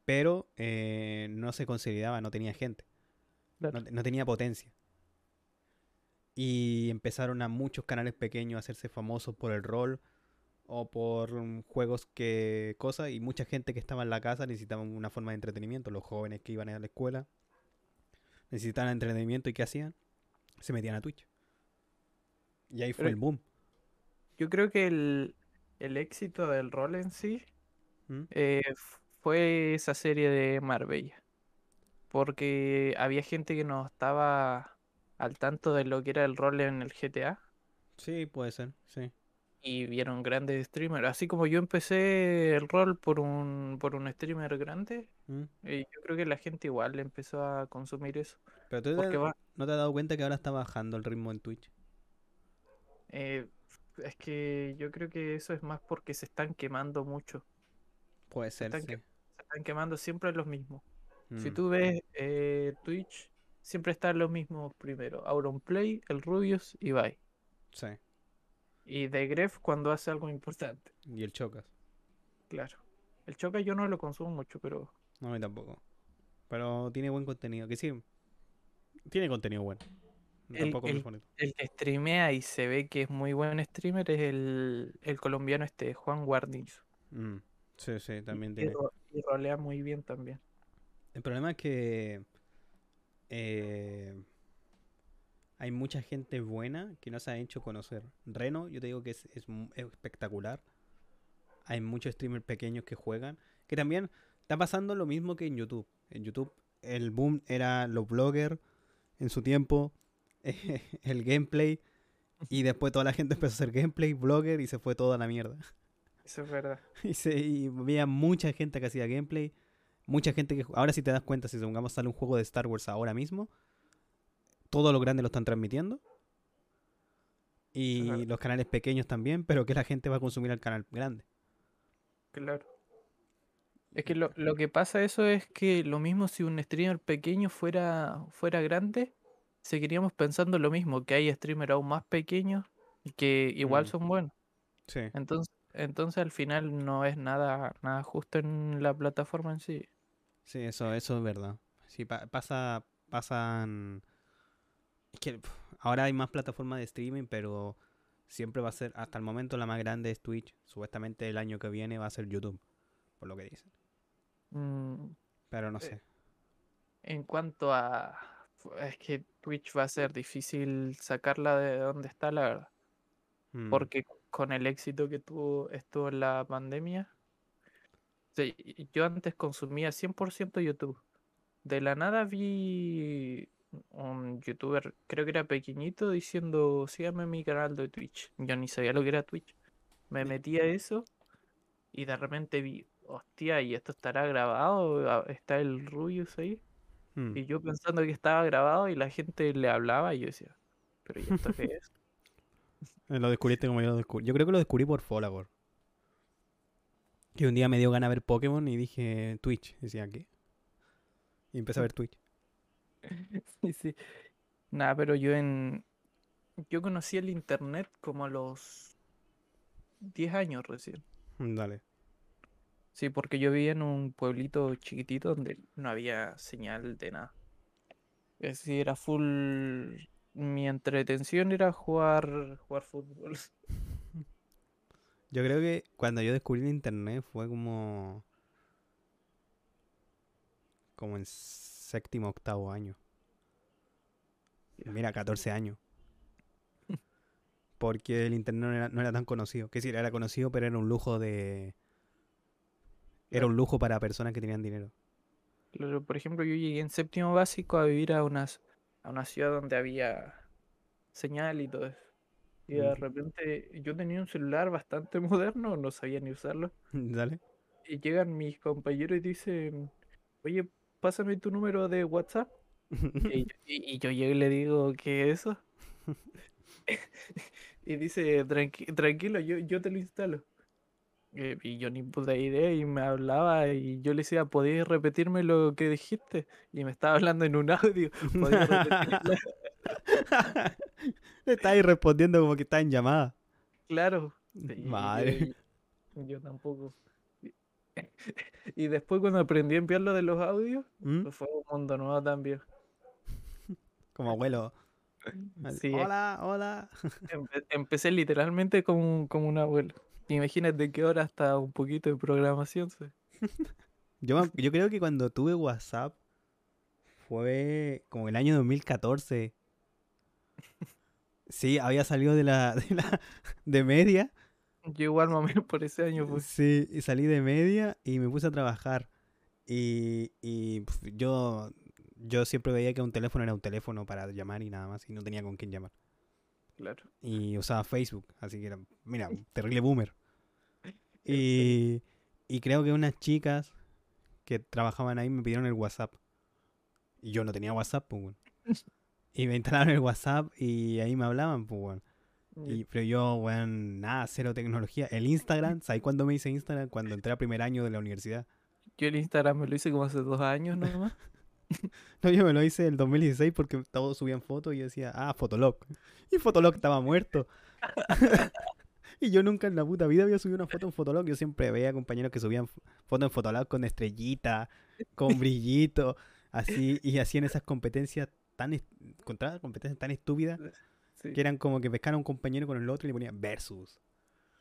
pero eh, no se consolidaba, no tenía gente no, no tenía potencia. Y empezaron a muchos canales pequeños a hacerse famosos por el rol o por mm, juegos que cosas y mucha gente que estaba en la casa necesitaba una forma de entretenimiento. Los jóvenes que iban a la escuela necesitaban entretenimiento y ¿qué hacían? Se metían a Twitch. Y ahí fue
Pero-
el boom.
Yo creo que el, el éxito del rol en sí
¿Mm?
eh, fue esa serie de Marbella. Porque había gente que no estaba al tanto de lo que era el rol en el GTA
Sí, puede ser, sí.
Y vieron grandes streamers. Así como yo empecé el rol por un, por un streamer grande,
¿Mm?
eh, yo creo que la gente igual empezó a consumir eso.
Pero tú te-
va,
no te has dado cuenta que ahora está bajando el ritmo en Twitch.
eh, es que yo creo que eso es más porque se están quemando mucho.
Puede ser,
están
sí.
que- Se están quemando siempre los mismos. Si
Mm,
tú ves eh, Twitch, siempre están los mismos primero. Auronplay, el Rubius y Bye.
sí.
Y de Gref cuando hace algo importante.
Y el Chocas.
Claro. El Choca yo no lo consumo mucho, pero
No, a mí tampoco. Pero tiene buen contenido. Que sí. Tiene contenido bueno.
El- el- el que streamea y se ve que es muy buen streamer es el, el colombiano este, Juan Guarnizo.
Mm, Sí, sí, también
Y,
tiene.
ro- y rolea muy bien también.
El problema es que eh, hay mucha gente buena que no se ha hecho conocer. Reno, yo te digo que es, es mu- es espectacular. Hay muchos streamers pequeños que juegan. Que también está pasando lo mismo que en YouTube. En YouTube el boom era los bloggers en su tiempo, *laughs* el gameplay Y después toda la gente empezó a hacer gameplay, blogger y se fue toda la mierda.
Eso es verdad. *laughs*
Y, se, y había mucha gente que hacía gameplay. Mucha gente que... Ahora si te das cuenta, si supongamos sale un juego de Star Wars ahora mismo, todos los grandes lo están transmitiendo. Y los canales pequeños también, pero que la gente va a consumir al canal grande.
Claro. Es que lo, lo que pasa eso es que lo mismo si un streamer pequeño fuera, fuera grande, seguiríamos pensando lo mismo, que hay streamers aún más pequeños y que igual
Mm.
son buenos.
Sí.
Entonces, entonces al final no es nada, nada justo en la plataforma en sí.
Sí, eso, eso es verdad. Sí, pa- pasa, pasan... Es que ahora hay más plataformas de streaming, pero siempre va a ser, hasta el momento la más grande es Twitch. Supuestamente el año que viene va a ser YouTube, por lo que dicen.
Mm,
Pero no
Eh,
sé.
En cuanto a... Es que Twitch va a ser difícil sacarla de donde está, la verdad.
Mm,
Porque con el éxito que tuvo esto en la pandemia, yo antes consumía 100% YouTube. De la nada vi un youtuber, creo que era pequeñito, diciendo, síganme en mi canal de Twitch. Yo ni sabía lo que era Twitch. Me metí a eso y de repente vi, hostia, ¿y esto estará grabado? Ah, ¿Está el Rubius ahí?
mm.
Y yo pensando que estaba grabado y la gente le hablaba y yo decía, ¿pero y esto qué es? *laughs*
Eh, Lo descubriste como yo lo descubrí. Yo creo que lo descubrí por Folagor. Que un día me dio ganas de ver Pokémon y dije Twitch. Decía, ¿qué? Y empecé a ver Twitch. *laughs*
Sí, sí. Nada, pero yo en. Yo conocí el internet como a los 10 años recién.
Mm, Dale.
Sí, porque yo vivía en un pueblito chiquitito donde no había señal de nada. Es decir, era full. Mi entretención era jugar, jugar fútbol. *laughs*
Yo creo que cuando yo descubrí el internet fue como. Como en séptimo, octavo año. Mira, 14 años. Porque el internet no era, no era tan conocido. Que decir, era conocido, pero era un lujo de. Era un lujo para personas que tenían dinero.
Claro, por ejemplo, yo llegué en séptimo básico a vivir a una, s- a una ciudad donde había señal y todo eso. Y de repente yo tenía un celular bastante *laughs* moderno, no sabía ni usarlo. *laughs*
¿Dale?
Y llegan mis compañeros y dicen, oye, pásame tu número de WhatsApp. *laughs* Y yo, y- y yo llego y le digo, ¿qué es eso? *laughs* Y dice, "Tranqui- tranquilo, yo, yo te lo instalo. Eh, Y yo ni puta idea y me hablaba y yo le decía, ¿podías repetirme lo que dijiste? Y me estaba hablando en un audio. *laughs* ¿podías repetirlo?".
Le estáis respondiendo como que está en llamada.
Claro. Y
Madre.
y- Yo tampoco. *laughs* Y- después cuando aprendí a enviarlo de los audios,
¿Mm?
pues fue un mundo nuevo también. *laughs*
Como abuelo. *laughs*
Sí,
Hola, hola.
empe- empecé literalmente como, como un abuelo. Imagínate qué hora hasta un poquito de programación. sí.
Yo, yo creo que cuando tuve WhatsApp fue como el año 2014. Sí, había salido de la, de la de media.
Yo igual menos por ese año pues.
Sí, y salí de media y me puse a trabajar. Y, y pf, yo, yo siempre veía que un teléfono era un teléfono para llamar y nada más, y no tenía con quién llamar.
Claro.
Y usaba Facebook, así que era, mira, *laughs* terrible boomer. Y, y creo que unas chicas que trabajaban ahí me pidieron el WhatsApp. Y yo no tenía WhatsApp, pues. *laughs* Y me instalaron el WhatsApp y ahí me hablaban, pues, weón. Y, pero yo, weón, nada, cero tecnología. El Instagram, ¿sabes cuándo me hice Instagram? Cuando entré a primer año de la universidad.
Yo el Instagram me lo hice como hace dos años nomás. *laughs*
No, yo me lo hice en el 2016 porque todos subían fotos y yo decía, ah, Fotolog. Y Fotolog estaba muerto. *laughs* y yo nunca en la puta vida había subido una foto en Fotolog. Yo siempre veía compañeros que subían fotos en Fotolog con estrellita, con brillito, así, y hacían esas competencias tan, encontraba competencias tan estúpidas
Sí.
que eran como que pescaban a un compañero con el otro y le ponían versus.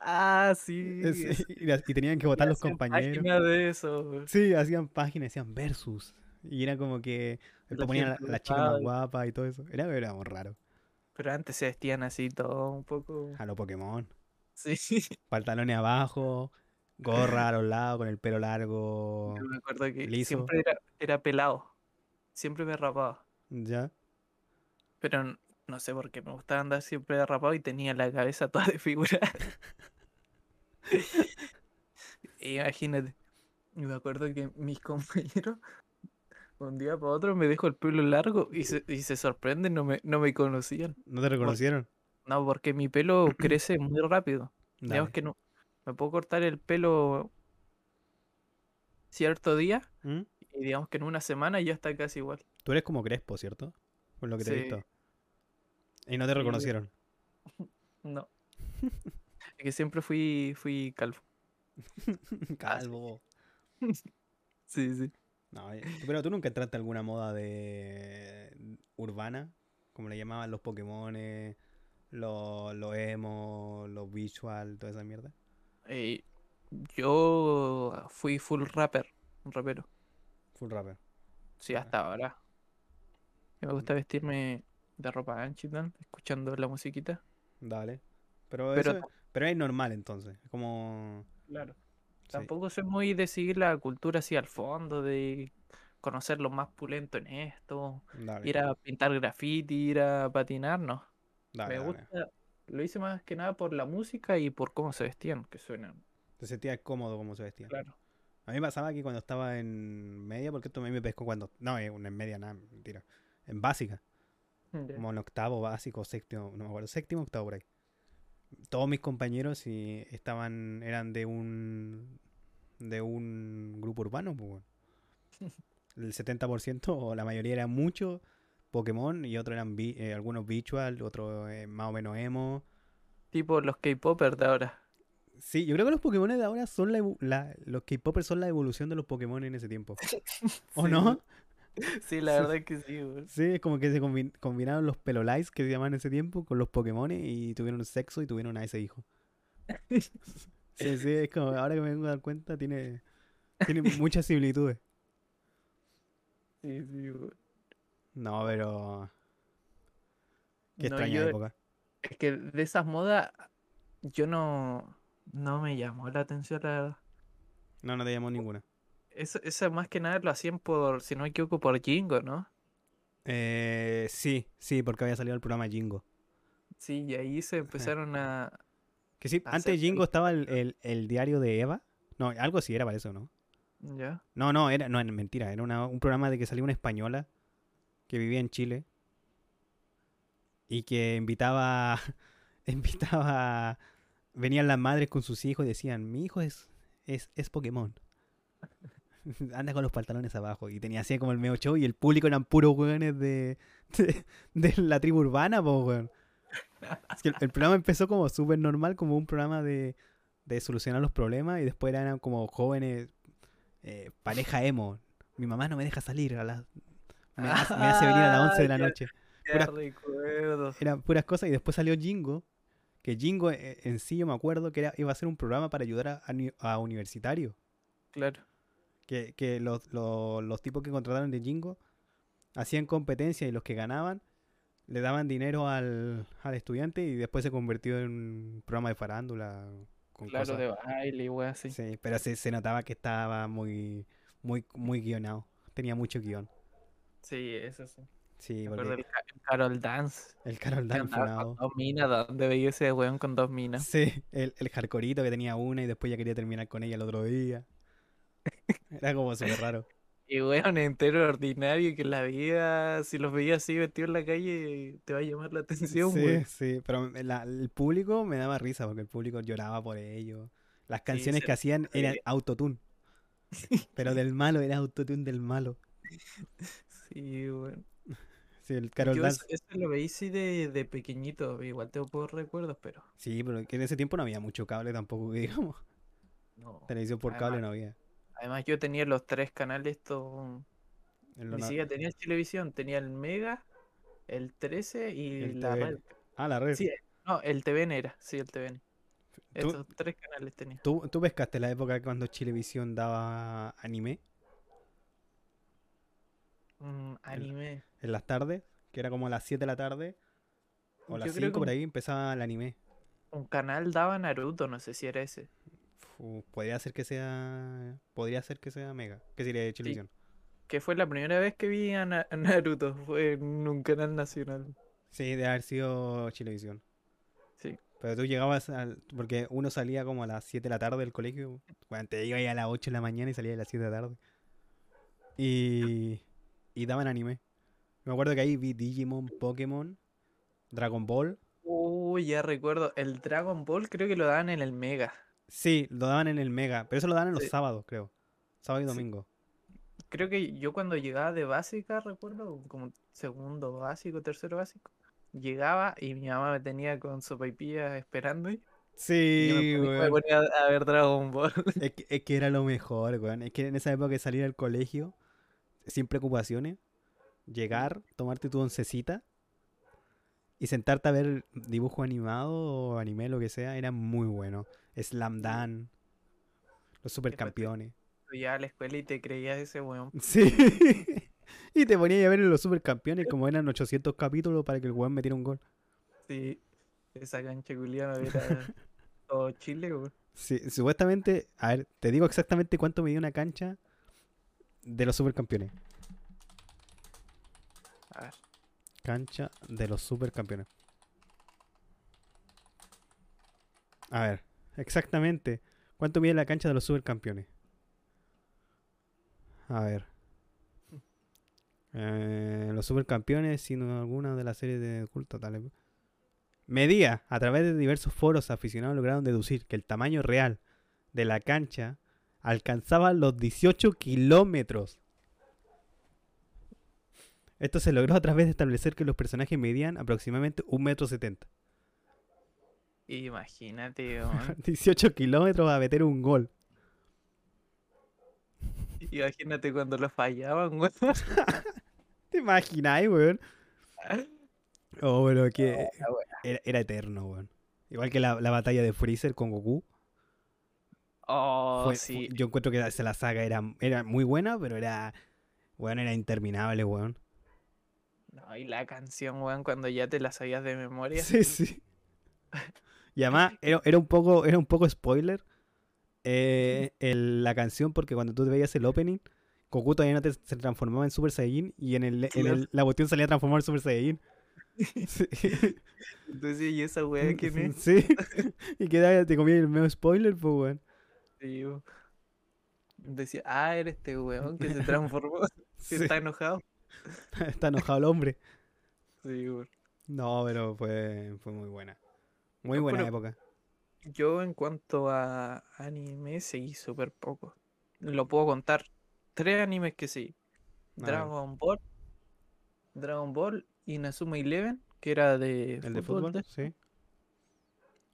Ah, sí. *laughs*
Y, tenían que votar los compañeros.
de eso.
Sí, hacían páginas, decían versus. Y era como que después ponían a la, la chica más
y-
guapa y todo eso. Era, era muy raro.
Pero antes se vestían así todo un poco.
A los Pokémon.
Sí. *laughs*
Pantalones abajo, gorra a los lados, con el pelo largo.
Yo me acuerdo que
liso.
siempre era, era pelado. Siempre me rapaba.
¿Ya?
Pero no sé por qué me gustaba andar siempre rapado y tenía la cabeza toda desfigurada. *laughs* Imagínate. Y me acuerdo que mis compañeros, un día para otro, me dejó el pelo largo y se, y se sorprenden, no me, no me conocían.
¿No te reconocieron?
No, porque mi pelo *clears throat* crece muy rápido. Digamos que no. Me puedo cortar el pelo cierto día
¿Mm?
y digamos que en una semana ya está casi igual.
Tú eres como Crespo, ¿cierto? Por lo que te he visto. Y no te reconocieron. *laughs*
No. Es que siempre fui, fui calvo. *laughs*
Calvo. *laughs*
Sí, sí.
No, eh, pero tú nunca entraste a alguna moda de urbana, como le llamaban los Pokémon, los, los emo, los visual, toda esa mierda.
Eh, yo fui full rapper, un rapero.
Full rapper.
Sí,
Ah.
hasta ahora. Me gusta vestirme de ropa ancha y tal, escuchando la musiquita.
Dale. Pero,
Pero
eso, pero es normal entonces. Como.
Claro.
sí,
Tampoco soy muy de seguir la cultura así al fondo, de conocer lo más pulento en esto,
Dale.
ir a pintar graffiti, ir a patinar, no.
dale,
Me
dale.
gusta, lo hice más que nada por la música y por cómo se vestían, que suenan.
Te sentías cómodo como se vestía.
Claro.
A mí me pasaba que cuando estaba en media, porque esto a mí me pescó cuando. No, en media, nada, mentira. En básica.
Ya.
como en octavo básico, séptimo, no me acuerdo, séptimo, octavo por ahí. Todos mis compañeros sí estaban, eran de un de un grupo urbano, pues. *laughs* El 70% o la mayoría eran muchos Pokémon y otros eran vi- eh, algunos Visual, otros eh, más o menos emo.
Tipo los K-popers de ahora.
Sí, yo creo que los Pokémon de ahora son la, los K-popers son la evolución de los Pokémon en ese tiempo. *laughs* ¿O
Sí,
no? *laughs*
Sí, la verdad es que sí, güey.
Sí, es como que se combi- combinaron los Pelolites que se llamaban en ese tiempo con los Pokémon y tuvieron sexo y tuvieron a ese hijo. *laughs* Sí, sí, es como, ahora que me vengo a dar cuenta, tiene, tiene *laughs* muchas similitudes.
Sí, sí, güey.
No, pero. Qué
No,
extraña
yo-
época.
Es que de esas modas yo no, no me llamó la atención, la verdad.
No, no te llamó ninguna.
Eso, eso más que nada lo hacían por, si no me equivoco, por Jingo, ¿no?
Eh, sí, sí, porque había salido el programa Jingo.
Sí, y ahí se empezaron a...
Que sí, antes Jingo estaba el, el- el diario de Eva. No, algo así era para eso, ¿no?
¿Ya?
No, no, era, no, mentira. Era una- un programa de que salía una española que vivía en Chile y que invitaba, *laughs* invitaba, venían las madres con sus hijos y decían, mi hijo es, es, es Pokémon. *laughs* Anda con los pantalones abajo. Y tenía así como el medio show y el público eran puros weones de, *laughs* de, de la tribu urbana, po, weón. Es que el, el programa empezó como súper normal, como un programa de, de solucionar los problemas y después eran como jóvenes eh, pareja emo. Mi mamá no me deja salir a las... Me hace, me hace venir a las 11 de la *laughs* noche.
Ya
Pura-
recuerdo.
Eran puras cosas y después salió Jingo. Que Jingo eh, en sí yo me acuerdo que era, iba a ser un programa para ayudar a, a uni- a universitarios.
Claro.
Que, que los, los, los tipos que contrataron de Jingo hacían competencia y los que ganaban le daban dinero al, al estudiante y después se convirtió en un programa de farándula. Con
Claro,
cosas.
de baile y weas así.
Sí, pero se, se notaba que estaba muy, muy, muy guionado. Tenía mucho guion.
Sí, eso sí.
Sí,
Me
porque
el Carol Dance.
el Carol
que
Dan
andaba
funado.
con dos minas, ¿dónde veía ese weón con dos minas?
Sí, el, el hardcoreito que tenía una y después ya quería terminar con ella el otro día. *laughs* Era como súper raro.
Y weón entero ordinario que en la vida, si los veía así vestidos en la calle, te va a llamar la atención,
Sí,
weón.
sí, pero la- el público me daba risa porque el público lloraba por ello. Las canciones que hacían eran autotune. Pero del malo, era autotune del malo. *laughs*
Sí, weón.
Sí, el Carol
Yo
Dance.
eso, eso lo veí sí de, de pequeñito, igual tengo pocos recuerdos, pero
Sí, pero que en ese tiempo no había mucho cable tampoco, *laughs* digamos.
no.
Televisión por cable no había.
Además yo tenía los tres canales, estos,
En lo
ni siquiera tenía televisión, tenía el Mega, el 13 y
El
la red.
Ah, la red.
Sí, no, el TVN era, sí, el TVN.
¿Tú,
Estos tres canales tenía.
tú, tú pescaste la época cuando Chilevisión daba anime
Mm, anime.
en las tardes? Que era como a las 7 de la tarde. O a las
Yo creo
5
que
por ahí empezaba el anime.
Un canal daba Naruto, no sé si era ese.
Podría ser que sea. Podría ser que sea Mega. ¿Qué sería de Chilevisión?
Que fue la primera vez que vi a, Na- a Naruto, fue en un canal nacional.
Sí, de haber sido Chilevisión.
Sí.
Pero tú llegabas al... Porque uno salía como a las 7 de la tarde del colegio. Bueno, te iba a las 8 de la mañana y salía a las 7 de la tarde. Y... Y daban anime. Me acuerdo que ahí vi Digimon, Pokémon, Dragon Ball.
Uy, ya recuerdo. El Dragon Ball creo que lo daban en el Mega.
Sí, lo daban en el Mega. Pero eso lo daban en los
Sí.
sábados, creo. Sábado y
Sí.
domingo.
Creo que yo cuando llegaba de básica, recuerdo, como segundo básico, tercero básico, llegaba y mi mamá me tenía con sopaipilla esperando y
Sí,
yo me ponía a ver Dragon Ball. *laughs*
Es que, es que era lo mejor, weón. Es que en esa época de salir al colegio, sin preocupaciones, llegar, tomarte tu oncecita y sentarte a ver dibujo animado o anime, lo que sea, era muy bueno. Slam Dunk, los supercampeones.
ya a la escuela y te creías ese weón. *laughs*
Sí. y te ponías a ver los supercampeones como eran 800 capítulos para que el weón metiera un gol.
Sí, esa cancha culiada era todo Chile, weón.
Sí, supuestamente, a ver, te digo exactamente cuánto medía una cancha de los supercampeones.
A ver,
Cancha de los supercampeones. A ver, exactamente. ¿Cuánto mide la cancha de los supercampeones? A ver. Eh, los supercampeones, sino alguna de las series de culto, tal. vez. Medía, a través de diversos foros aficionados lograron deducir que el tamaño real de la cancha alcanzaba los 18 kilómetros. Esto se logró a través de establecer que los personajes medían aproximadamente 1,70 metro.
Imagínate, *laughs* weón.
18 kilómetros a meter un gol.
Imagínate cuando lo fallaban, weón. *laughs*
¿Te imagináis, weón? *laughs* Oh, pero que era, era eterno, weón. Igual que la, la batalla de Freezer con Goku.
Oh,
Fue-
sí.
fue- yo encuentro que la saga era, era muy buena, pero era. Weón, era interminable, weón.
No, y la canción, weón, cuando ya te la sabías de memoria.
Sí, sí. Y además, era, era un poco, era un poco spoiler eh, el- la canción, porque cuando tú veías el opening, Goku todavía no te- se transformaba en Super Saiyajin y en, el, en el- la cuestión salía transformado en Super Saiyajin. Sí. *laughs*
Entonces, ¿y esa weá quién es?
Sí. Y que te comía el medio spoiler, pues, weón.
Sí. Decía, ah, eres este weón que se *laughs* transformó, *laughs*
Sí.
está enojado.
Está enojado el hombre.
Sí, weón.
No, pero fue, fue muy buena. Muy buena época.
Yo en cuanto a anime seguí súper poco. Lo puedo contar. Tres animes que sí. Dragon Ball. Dragon Ball y Inazuma Eleven, que era de
El de fútbol,
de-
sí.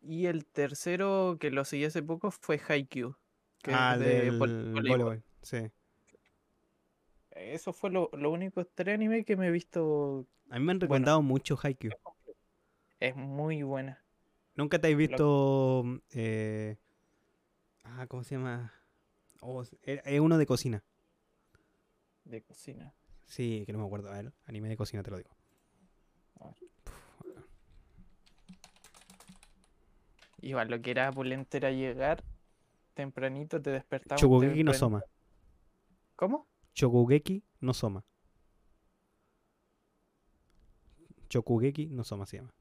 Y el tercero que lo seguí hace poco fue Haikyuu. Que es
Ah, el
de
del
vol- voleibol.
voleibol, sí.
Eso fue lo, lo único tres anime que me he visto.
A mí me han recomendado mucho Haikyuu.
Es muy buena.
¿Nunca te has visto... eh, ah, ¿cómo se llama? Oh, es es uno de cocina.
De cocina.
Sí, que no me acuerdo. A ver, anime de cocina te lo digo.
Igual lo que era opulento era llegar tempranito, te despertaba.
Chokugeki no Soma.
¿Cómo?
Chokugeki no Soma. Chokugeki no Soma se llama.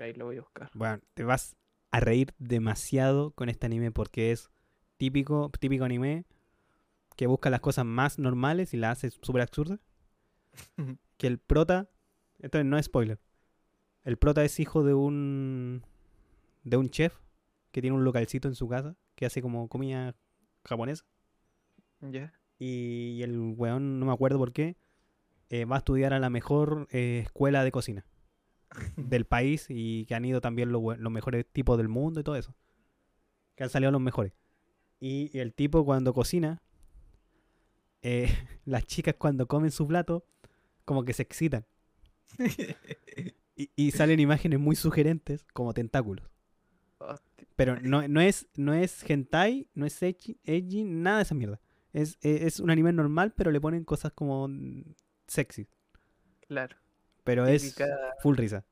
Ahí lo voy a buscar.
Bueno, te vas a reír demasiado con este anime porque es típico, típico anime que busca las cosas más normales y las hace súper absurdas. *laughs* que el prota, esto no es spoiler, el prota es hijo de un de un chef que tiene un localcito en su casa que hace como comida japonesa
Ya.
y el weón, no me acuerdo por qué, eh, va a estudiar a la mejor eh, escuela de cocina del país y que han ido también los, los mejores tipos del mundo y todo eso. Que han salido los mejores. Y el tipo cuando cocina, eh, *laughs* las chicas cuando comen su plato, como que se excitan. *laughs* Y, y salen imágenes muy sugerentes como tentáculos. Pero no, no es no es hentai, no es edgy, edgy, nada de esa mierda. Es, es, es un anime normal, pero le ponen cosas como mm, sexy.
claro.
Pero es full risa.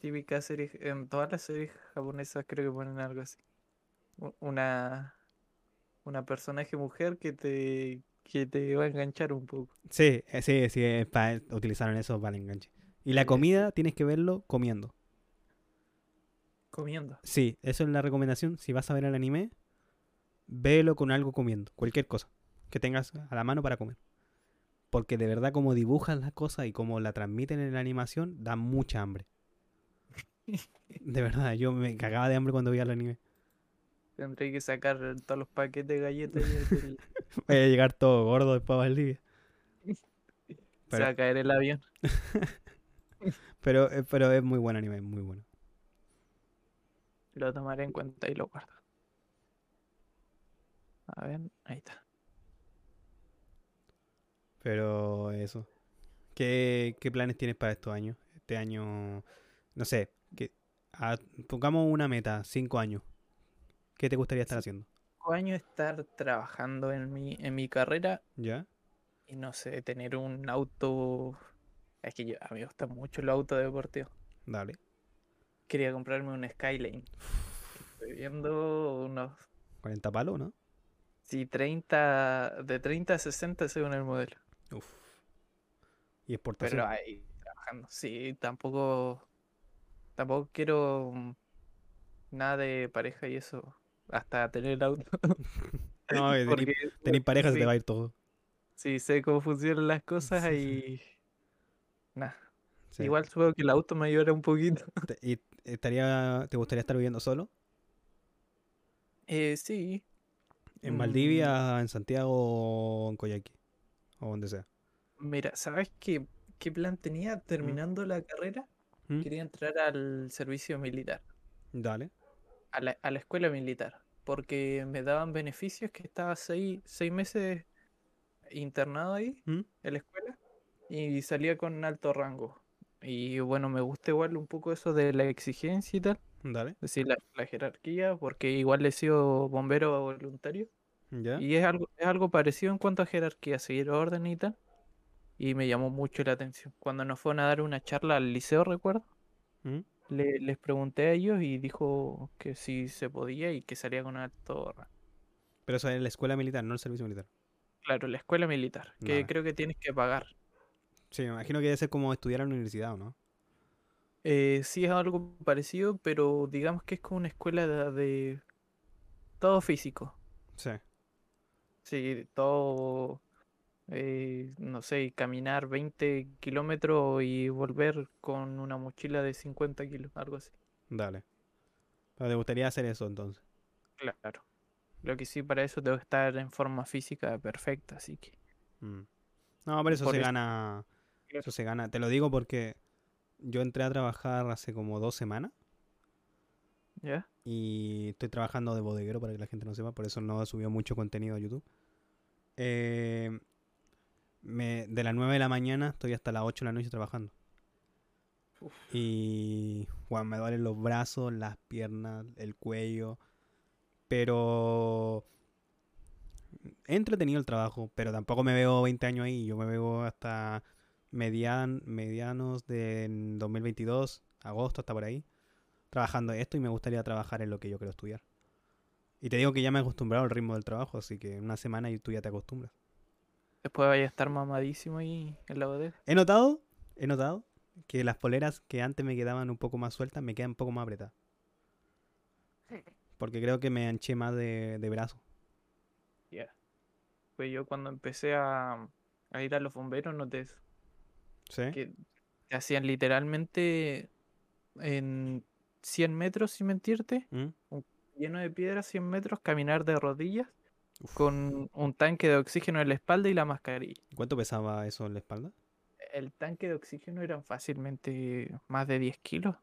típica serie. En todas las series japonesas creo que ponen algo así. Una. Una personaje mujer que te. que te va a enganchar un poco.
Sí, eh, sí, sí, utilizaron eso para el enganche. Y la comida tienes que verlo comiendo.
Comiendo.
Sí, eso es la recomendación. Si vas a ver el anime, véelo con algo comiendo. Cualquier cosa que tengas a la mano para comer. Porque de verdad como dibujan las cosas y como la transmiten en la animación, da mucha hambre. *laughs* De verdad, yo me cagaba de hambre cuando veía el anime.
Tendré que sacar todos los paquetes de galletas y *laughs*
Voy a llegar todo gordo después a Valdivia. *laughs*
se
Pero-
va a caer el avión.
Pero, eh, pero es muy buen anime, es muy bueno.
Lo tomaré en cuenta y lo guardo. A ver, ahí está.
Pero eso. ¿Qué, qué planes tienes para estos años? Este año, no sé, que, ah, pongamos una meta, cinco años. ¿Qué te gustaría estar haciendo?
Cinco años estar trabajando en mi, en mi carrera
¿Ya?
y no sé, tener un auto. Es que yo, a mí me gustan mucho los autos deportivos.
Dale.
Quería comprarme un Skyline. Estoy viendo unos.
40 palos, ¿no?
Sí, 30. De 30 a 60 según el modelo.
Uf. Y exportación.
Pero ahí trabajando. Sí, tampoco. Tampoco quiero mm, nada de pareja y eso. Hasta tener el auto. *laughs*
No, *laughs*
Porque
Tenéis pareja, se
sí,
te va a ir todo.
sí, sé cómo funcionan las cosas y. Nada. Igual supongo que el auto me ayudará un poquito. *laughs*
¿Y estaría, te gustaría estar viviendo solo?
Eh, sí.
¿En
Mm.
Valdivia, en Santiago o en Coyhaique? O donde sea.
Mira, ¿sabes qué, qué plan tenía terminando la carrera?
¿Mm?
Quería entrar al servicio militar,
Dale.
a la, a la escuela militar, porque me daban beneficios que estaba seis, seis meses internado ahí
¿Mm?
en la escuela y salía con alto rango. Y bueno, me gusta igual un poco eso de la exigencia y tal,
Dale.
es decir, la, la jerarquía, porque igual he sido bombero voluntario.
¿Ya?
Y es algo, es algo parecido en cuanto a jerarquía, seguir orden y tal. Y me llamó mucho la atención. Cuando nos fueron a dar una charla al liceo, recuerdo,
¿Mm?
le- les pregunté a ellos y dijo que sí se podía y que salía con alto.
Pero eso es en la escuela militar, no el servicio militar.
Claro, la escuela militar, que creo que tienes que pagar.
Sí, me imagino que debe ser como estudiar en la universidad, ¿o no?
Eh, sí es algo parecido, pero digamos que es como una escuela de, de todo físico.
Sí.
Sí, todo, eh, no sé, caminar 20 kilómetros y volver con una mochila de 50 kilos, algo así.
Dale. Pero te gustaría hacer eso entonces.
Claro. Lo que sí, para eso tengo que estar en forma física perfecta, así que.
Mm. No, pero eso
Por
se
eso-
gana. Eso se gana. Te lo digo porque yo entré a trabajar hace como dos semanas
¿Ya?
y estoy trabajando de bodeguero para que la gente no sepa, por eso no he subido mucho contenido a YouTube. Eh, me, de las 9 de la mañana estoy hasta las 8 de la noche trabajando.
Uf.
Y bueno, me duelen los brazos, las piernas, el cuello. Pero he entretenido el trabajo, pero tampoco me veo 20 años ahí. Yo me veo hasta median, medianos de 2022, agosto, hasta por ahí, trabajando esto y me gustaría trabajar en lo que yo quiero estudiar. Y te digo que ya me he acostumbrado al ritmo del trabajo, así que en una semana y tú ya te acostumbras.
Después vaya a estar mamadísimo ahí en la bodega.
He notado, he notado que las poleras que antes me quedaban un poco más sueltas me quedan un poco más apretadas. Porque creo que me anché más de, de brazo.
Ya. Pues yo cuando empecé a, a ir a los bomberos noté eso,
¿Sí?
que te hacían literalmente en 100 metros, sin mentirte,
¿Mm?
Lleno de piedras, 100 metros, caminar de rodillas
Uf.
con un tanque de oxígeno en la espalda y la mascarilla.
¿Cuánto pesaba eso en la espalda?
El tanque de oxígeno eran fácilmente más de 10 kilos.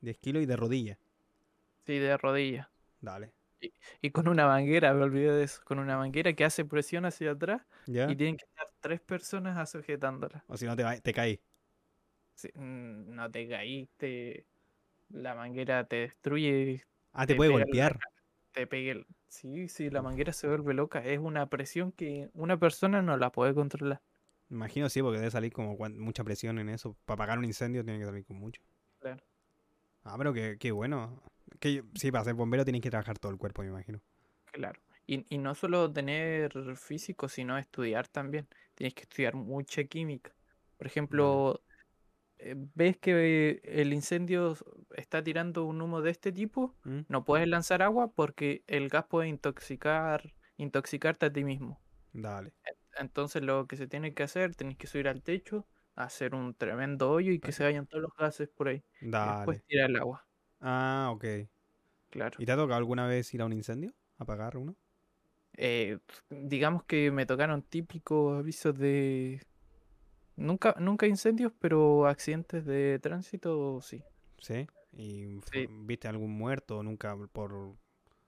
10 kilos y de rodilla.
Sí, de rodillas.
Dale.
Y con una manguera, me olvidé de eso. Con una manguera que hace presión hacia atrás
¿Ya?
y tienen que estar tres personas sujetándola.
O si no te, te caí.
Sí, mm, no te caíste. La manguera te destruye.
Ah, te
Te
puede golpear.
Te pegue el... Sí, sí, la manguera se vuelve loca. Es una presión que una persona no la puede controlar.
Imagino sí, porque debe salir como mucha presión en eso. Para apagar un incendio tiene que salir con mucho.
Claro.
Ah, pero qué, qué bueno. Que, sí, para ser bombero tienes que trabajar todo el cuerpo, me imagino.
Claro. Y, y no solo tener físico, sino estudiar también. Tienes que estudiar mucha química. Por ejemplo, ves que el incendio está tirando un humo de este tipo,
¿Mm?
no puedes lanzar agua porque el gas puede intoxicar, intoxicarte a ti mismo.
Dale.
Entonces lo que se tiene que hacer, tenés que subir al techo, hacer un tremendo hoyo y que se vayan todos los gases por ahí. Y después
Dale.
tirar el agua,
Ah, ok.
claro.
¿Y te ha tocado alguna vez ir a un incendio? ¿Apagar uno?
Eh, digamos que me tocaron típicos avisos de... Nunca, nunca incendios, pero accidentes de tránsito, sí.
¿Sí? ¿Y
Sí.
viste algún muerto? Nunca por...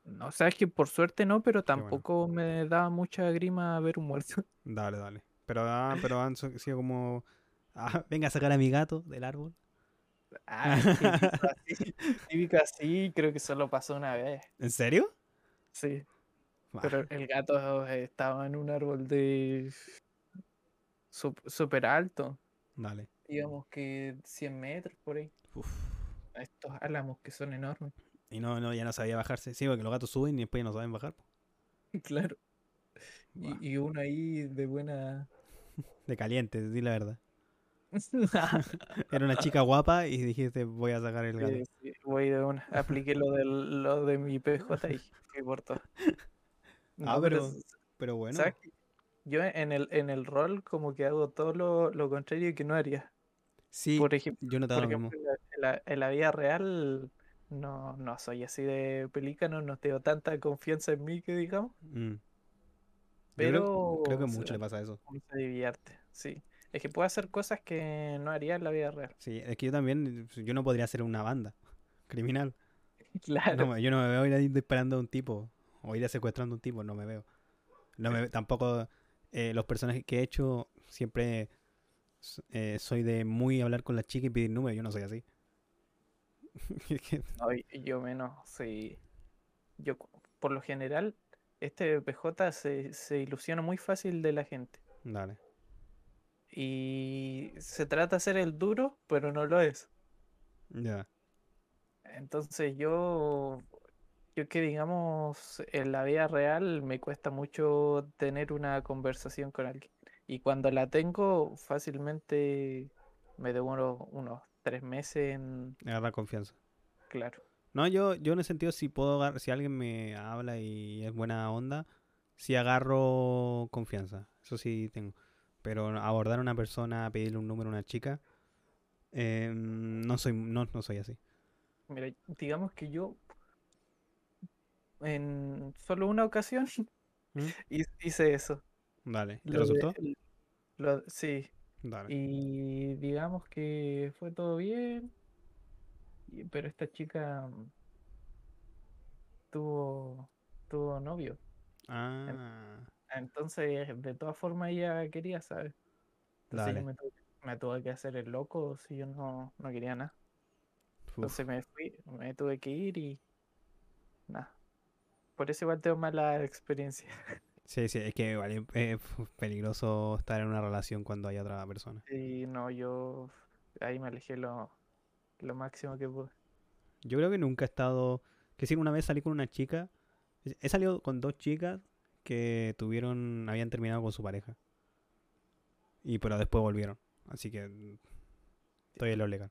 No, sabes que por suerte no, pero
bueno.
tampoco me da mucha grima ver un muerto. *laughs*
Dale, dale. Pero, ah, pero han sido como... Ah, venga a sacar a mi gato del árbol.
Ah, típico así, *laughs* típico así, creo que solo pasó una vez.
¿En serio?
Sí,
Bah,
pero el gato estaba en un árbol de súper alto,
Dale.
digamos que 100 metros por ahí.
Uf.
Estos álamos que son enormes.
Y no, no, ya no sabía bajarse. Sí, porque los gatos suben y después ya no saben bajar. *laughs*
Claro. Y, y uno ahí de buena. *laughs*
De caliente, di la verdad. *laughs* Era una chica guapa y dijiste voy a sacar el gato.
Sí, sí, voy de una. Apliqué lo, del, lo de mi PJ y fui por todo.
Ah,
No,
pero- Pero bueno.
Yo en el, en el rol como que hago todo lo, lo contrario que no haría.
Sí,
Por ejemplo,
yo
por ejemplo en, la, en la- vida real no, no soy así de pelícano, no tengo tanta confianza en mí que digamos,
Mm. Yo creo-
pero
creo, que a
se-
mucho le pasa eso.
uno se divierte, sí. Es que puedo hacer cosas que no haría en la vida real.
Sí, es que yo también, yo no podría ser una banda *laughs* criminal. *laughs*
Claro.
No, yo no me veo ir disparando a un tipo o ir a secuestrando a un tipo, no me veo. No me, tampoco eh, los personajes que he hecho siempre eh, soy de muy hablar con la chica y pedir número, yo no soy así. *laughs*
No, yo menos, sí. Yo, por lo general, este PJ se, se ilusiona muy fácil de la gente.
Dale.
Y se trata de hacer el duro, pero no lo es.
Ya.
Entonces yo, yo que digamos, en la vida real me cuesta mucho tener una conversación con alguien. Y cuando la tengo, fácilmente me demoro unos tres meses en...
Agarrar confianza.
Claro.
No, yo, yo en ese sentido, si puedo si alguien me habla y es buena onda, sí agarro confianza. Eso sí tengo. Pero abordar a una persona, pedirle un número a una chica, eh, no soy, no, no soy así.
Mira, digamos que yo en solo una ocasión *laughs*
¿Mm?
hi- hice eso.
Dale. ¿Te
Lo de-
resultó?
lo- sí,
Dale.
y digamos que fue todo bien, pero esta chica mm, tuvo, tuvo novio.
Ah,
Entonces, de todas formas, ella quería, ¿sabes? Entonces yo me tuve, me tuve que hacer el loco si yo no, no quería nada.
Uf,
Entonces me fui, me tuve que ir y nada. Por eso igual tengo mala experiencia. *laughs*
Sí, sí, es que vale, es peligroso estar en una relación cuando hay otra persona.
Y no, yo ahí me alejé lo, lo máximo que pude.
Yo creo que nunca he estado. Que sí, una vez salí con una chica. He salido con dos chicas que tuvieron. habían terminado con su pareja. Y pero después volvieron. Así que estoy en lo legal.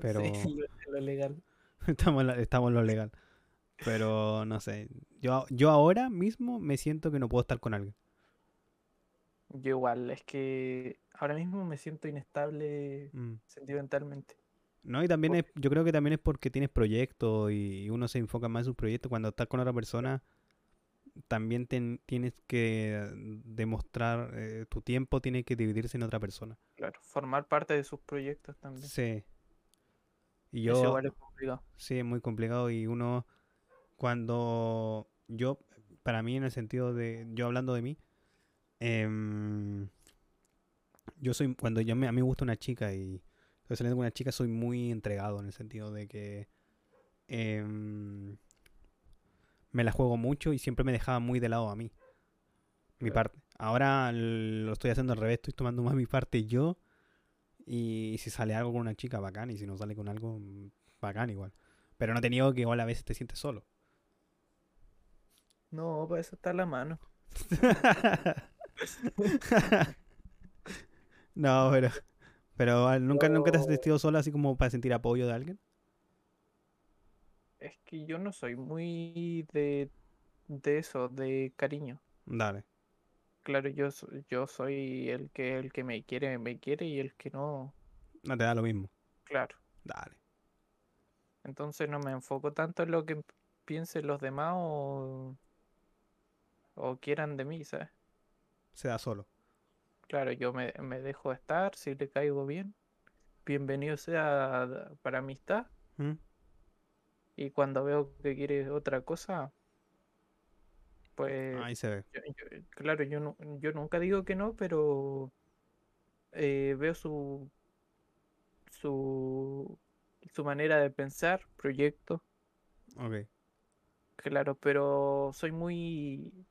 Pero *laughs*
Sí, lo, lo legal. *laughs*
estamos, en la- estamos en lo legal. Pero no sé. Yo, yo ahora mismo me siento que no puedo estar con alguien.
Yo igual, es que ahora mismo me siento inestable
Mm.
sentimentalmente.
No, y también es, yo creo que también es porque tienes proyectos y uno se enfoca más en sus proyectos. Cuando estás con otra persona, también ten- tienes que demostrar, eh, tu tiempo tiene que dividirse en otra persona.
Claro, formar parte de sus proyectos también.
Sí. Y
Eso
yo,
igual es complicado.
sí, es muy complicado y uno, cuando yo, para mí en el sentido de, yo hablando de mí, em, yo soy, cuando yo me, a mí me gusta una chica y estoy saliendo con una chica, soy muy entregado en el sentido de que em, me la juego mucho y siempre me dejaba muy de lado a mí, mi
Claro.
parte. Ahora lo estoy haciendo al revés, estoy tomando más mi parte yo y si sale algo con una chica, bacán, y si no sale con algo, bacán igual. Pero no te niego que igual a veces te sientes solo.
No, para eso está la mano. *laughs*
No, pero. Pero ah, nunca, nunca te has sentido sola así como para sentir apoyo de alguien.
Es que yo no soy muy de, de eso, de cariño.
Dale.
Claro, yo, yo soy el que, el que me quiere, me quiere y el que no,
No te da lo mismo.
claro.
Dale.
Entonces no me enfoco tanto en lo que piensen los demás o, o quieran de mí, ¿sabes?
Se da solo.
Claro, yo me, me dejo estar, si le caigo bien, bienvenido sea para amistad.
¿Mm?
Y cuando veo que quiere otra cosa, pues
Ahí se ve.
yo- yo- claro, yo, yo nunca digo que no, pero eh, veo su, su, su manera de pensar, proyecto,
Ok.
claro, pero soy muy,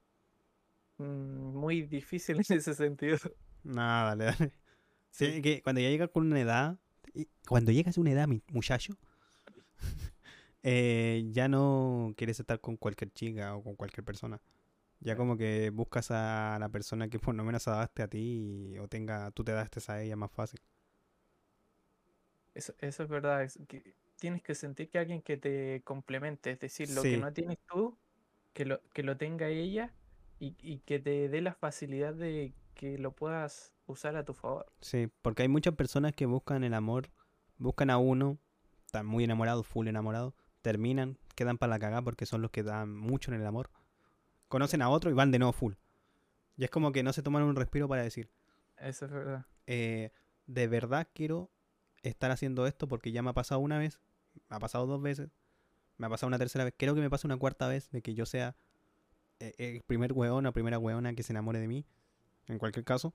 muy difícil en ese sentido.
Nada, dale, dale. Sí,
Sí.
que cuando ya llegas con una edad, cuando llegas a una edad, mi muchacho, *laughs* eh, ya no quieres estar con cualquier chica o con cualquier persona. Ya como que buscas a la persona que por lo menos adapte a ti y- o tenga, tú te adaptes a ella más fácil.
Eso, eso es verdad, es que tienes que sentir que alguien que te complemente, es decir, lo que no tienes tú, que lo, que lo tenga ella y, y que te dé la facilidad de que lo puedas usar a tu favor.
Sí, porque hay muchas personas que buscan el amor, buscan a uno, están muy enamorados, full enamorados, terminan, quedan para la cagada porque son los que dan mucho en el amor. Conocen a otro y van de nuevo full. Y es como que no se toman un respiro para decir,
Eso es verdad.
eh, de verdad quiero estar haciendo esto porque ya me ha pasado una vez, me ha pasado dos veces, me ha pasado una tercera vez, quiero que me pase una cuarta vez de que yo sea el primer weón o primera weona que se enamore de mí, en cualquier caso.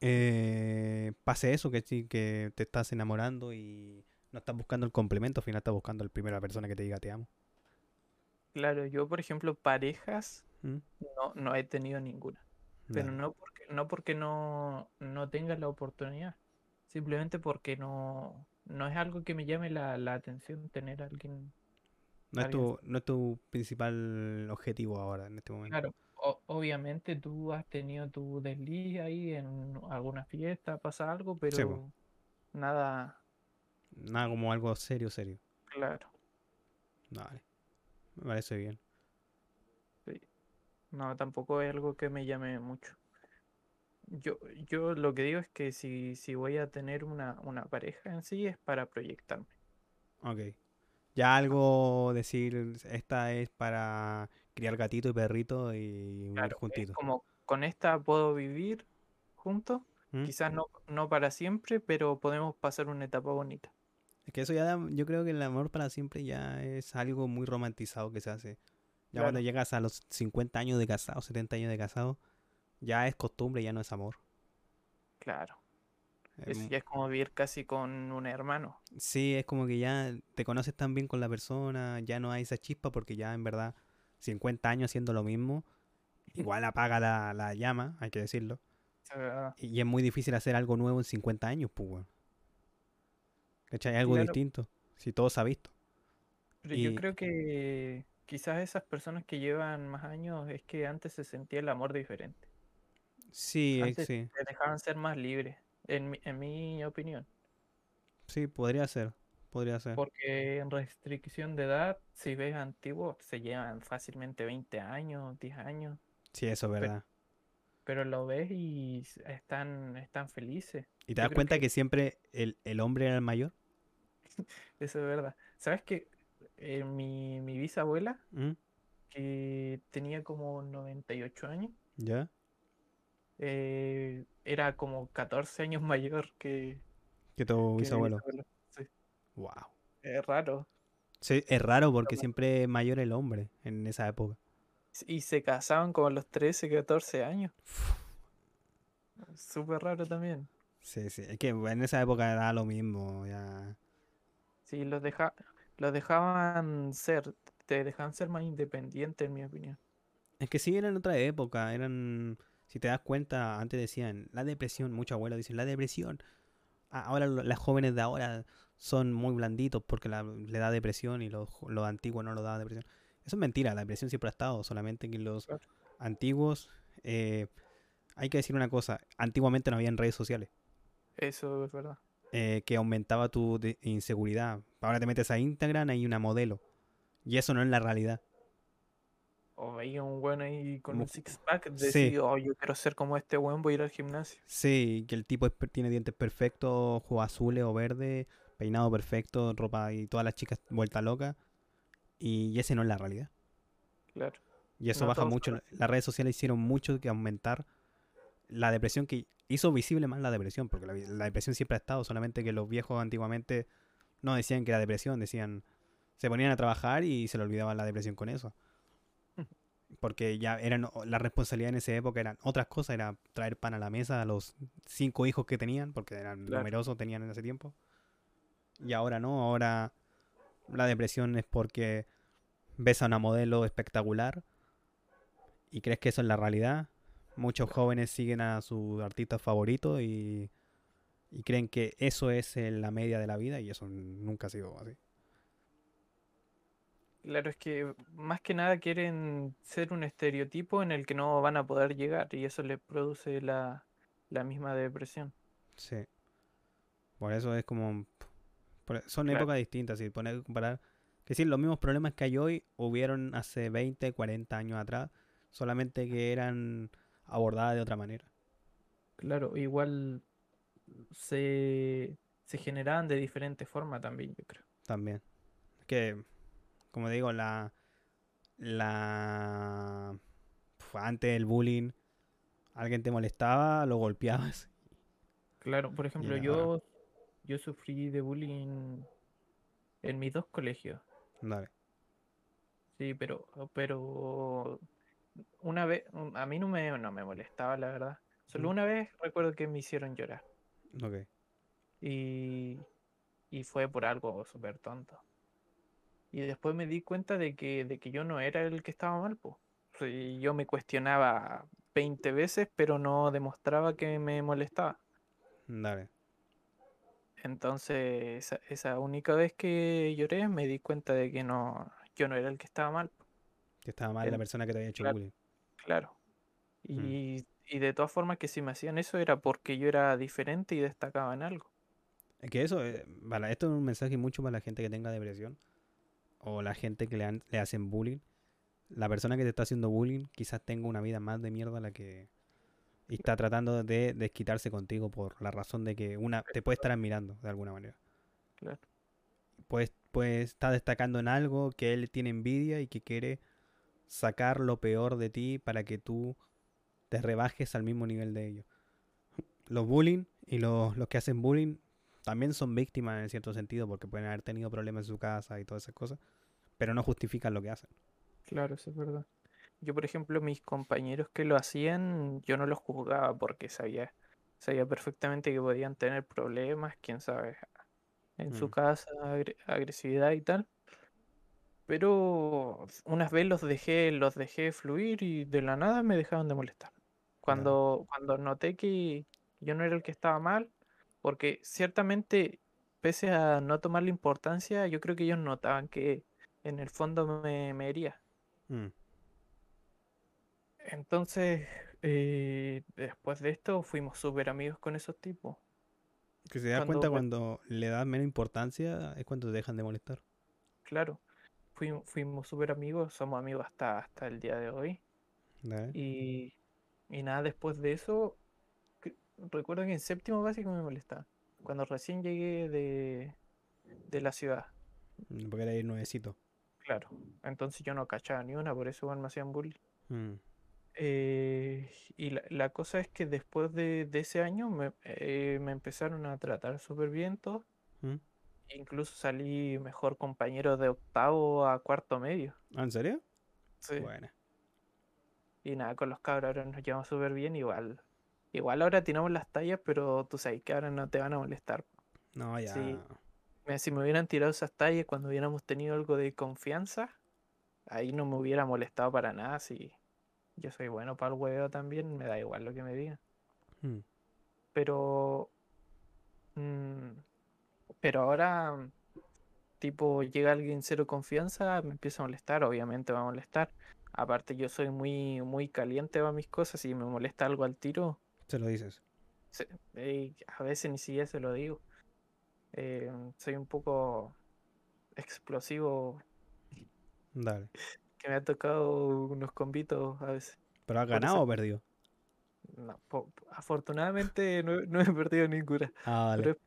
Eh, pase eso, que que te estás enamorando y no estás buscando el complemento, al final estás buscando la primera persona que te diga te amo.
Claro, yo por ejemplo, parejas
¿Mm?
no, no he tenido ninguna, pero no porque, no porque no, no tenga la oportunidad, simplemente porque no, no es algo que me llame la, la atención tener a alguien.
No es, tu, no es tu principal objetivo ahora, en este momento.
Claro, o- obviamente tú has tenido tu desliz ahí en alguna fiesta, pasa algo, pero nada
Nada como algo serio, serio.
claro.
Vale. Me parece bien.
sí. No, tampoco es algo que me llame mucho. Yo, yo lo que digo es que si, si voy a tener una, una pareja en sí es para proyectarme.
Ok. Ya algo decir, esta es para criar gatito y perrito y
Claro,
juntitos.
como con esta puedo vivir juntos,
¿Mm?
quizás no, no para siempre, pero podemos pasar una etapa bonita.
Es que eso ya, da- yo creo que el amor para siempre ya es algo muy romantizado que se hace. Ya cuando llegas a los 50 años de casado, 70 años de casado, ya es costumbre, ya no es amor.
Claro.
Es
ya es como vivir casi con un hermano.
Sí, es como que ya te conoces tan bien con la persona, ya no hay esa chispa porque ya en verdad 50 años haciendo lo mismo, *laughs* igual apaga la, la llama, hay que decirlo. Y es muy difícil hacer algo nuevo en 50 años, pues. ¿Cachai? Algo
Claro.
distinto. Si todo se ha visto.
Pero yo creo que quizás esas personas que llevan más años es que antes se sentía el amor diferente.
Sí,
Antes
sí.
te dejaban ser más libres, en mi, en mi opinión.
Sí, podría ser. Podría ser.
Porque en restricción de edad, si ves antiguos, se llevan fácilmente 20 años, 10 años.
Sí, eso es verdad.
Pero lo ves y están, están felices.
¿Y te
yo
das cuenta
que-
que siempre el, el hombre era el mayor? *laughs*
Eso es verdad. ¿Sabes que mi, mi bisabuela,
¿Mm?
que tenía como 98 años,
¿Ya?
Eh, era como 14 años mayor que,
Que tu bisabuelo.
Sí,
Wow.
es raro.
Sí, es raro porque siempre es mayor el hombre en esa época.
Y se casaban como a los 13, 14 años. Súper raro también.
Sí, sí. Es que en esa época era lo mismo. Ya.
Sí, los, deja, los dejaban ser, te dejaban ser más independientes, en mi opinión.
Es que sí, eran otra época. Eran. Si te das cuenta, antes decían la depresión. Muchos abuelos dicen la depresión. Ah, Ahora las jóvenes de ahora son muy blanditos porque la- le da depresión y los, antiguos no lo da depresión. Eso es mentira. La depresión siempre ha estado. Solamente que los antiguos eh, hay que decir una cosa, antiguamente no había redes sociales.
Eso es verdad.
Eh, que aumentaba tu inseguridad. Ahora te metes a Instagram, hay una modelo. Y eso no es la realidad.
O veía un weón ahí con un six pack,
Sí.
decía, oh, yo quiero ser como este weón, voy a ir al gimnasio.
Sí, que el tipo es tiene dientes perfectos, ojos azules o verdes, peinado perfecto, ropa y todas las chicas vuelta loca. Y ese no es la realidad.
Claro.
Y eso
No
baja mucho. Las redes sociales hicieron mucho que aumentar la depresión, que hizo visible más la depresión, porque la, la depresión siempre ha estado, solamente que los viejos antiguamente no decían que era depresión, decían, se ponían a trabajar y se le olvidaba la depresión con eso. Porque ya eran, la responsabilidad en esa época eran otras cosas, era traer pan a la mesa a los cinco hijos que tenían, porque eran
Claro.
numerosos, tenían en ese tiempo. Y ahora no, ahora la depresión es porque ves a una modelo espectacular y crees que eso es la realidad. Muchos jóvenes siguen a su artista favorito y, y creen que eso es eh, la media de la vida y eso nunca ha sido así.
Claro, es que más que nada quieren ser un estereotipo en el que no van a poder llegar y eso les produce la, la misma depresión.
Sí. Por eso es como... son
Claro.
épocas distintas, si poner comparar... Que sí, los mismos problemas que hay hoy hubieron hace 20, 40 años atrás, solamente que eran abordadas de otra manera.
Claro, igual se, se generaban de diferente forma también, yo creo.
También. Que, como digo, la. La. Antes el bullying, alguien te molestaba, lo golpeabas.
Claro, por ejemplo, yo, yo sufrí de bullying en mis dos colegios.
Dale.
Sí, pero, pero una vez, a mí no me, no me molestaba, la verdad. Solo
Mm.
una vez recuerdo que me hicieron llorar.
Ok.
Y, y fue por algo súper tonto. Y después me di cuenta de que, de que yo no era el que estaba mal, po. Yo me cuestionaba 20 veces, pero no demostraba que me molestaba.
Dale.
Entonces, esa, esa única vez que lloré, me di cuenta de que no, yo no era el que estaba mal.
Que estaba mal la persona que te había hecho
claro.
bullying.
Claro.
Mm.
Y, y de todas formas que si me hacían eso era porque yo era diferente y destacaba en algo.
Es que eso, eh, para, esto es un mensaje mucho para la gente que tenga depresión o la gente que le, han- le hacen bullying. La persona que te está haciendo bullying quizás tenga una vida más de mierda la que y está tratando de desquitarse contigo por la razón de que una te puede estar admirando de alguna manera.
Claro.
Pues, pues está destacando en algo que él tiene envidia y que quiere sacar lo peor de ti para que tú te rebajes al mismo nivel de ellos. Los bullying y los, los que hacen bullying también son víctimas en cierto sentido porque pueden haber tenido problemas en su casa y todas esas cosas, pero no justifican lo que hacen.
Claro, eso es verdad. Yo, por ejemplo, mis compañeros que lo hacían, yo no los juzgaba porque sabía, sabía perfectamente que podían tener problemas, quién sabe, en su
Mm.
casa, agre- agresividad y tal. Pero unas veces los dejé, los dejé fluir y de la nada me dejaron de molestar. Cuando, cuando noté que yo no era el que estaba mal, porque ciertamente, pese a no tomarle importancia, yo creo que ellos notaban que en el fondo me, me hería.
Mm,
Entonces, eh, después de esto, fuimos súper amigos con esos tipos.
Que se da
Cuando
cuenta cuando le das menos importancia es cuando te dejan de molestar.
Claro, fuimos, fuimos súper amigos, somos amigos hasta, hasta el día de hoy. Y, y nada, después de eso, recuerdo que en séptimo básico me molestaba. Cuando recién llegué de, de la ciudad,
Mm, Porque era ir nuevecito.
claro. Entonces yo no cachaba ni una, por eso igual me hacían bullying.
Mm,
Eh, y la, la cosa es que después de, de ese año me, eh, me empezaron a tratar súper bien todos.
mm.
Incluso salí mejor compañero de octavo a cuarto medio.
¿Ah, ¿En serio?
Sí.
Bueno.
Y nada, con los cabros ahora nos llevamos súper bien. Igual, igual ahora tiramos las tallas, pero tú sabes que ahora no te van a molestar.
No, ya.
Sí. Si me hubieran tirado esas tallas cuando hubiéramos tenido algo de confianza, ahí no me hubiera molestado para nada. Si yo soy bueno para el huevo también, me da igual lo que me digan.
Mm,
Pero. mm, pero ahora, tipo, llega alguien cero confianza, me empieza a molestar, obviamente va a molestar. Aparte, yo soy muy, muy caliente para mis cosas. Si me molesta algo al tiro,
Se lo dices.
eh, a veces ni siquiera se lo digo. Eh, soy un poco explosivo,
Dale.
que me ha tocado unos convitos a veces.
¿Pero has ganado o perdido?
No, afortunadamente no, he- no he perdido ninguna.
Ah, vale.
Pero,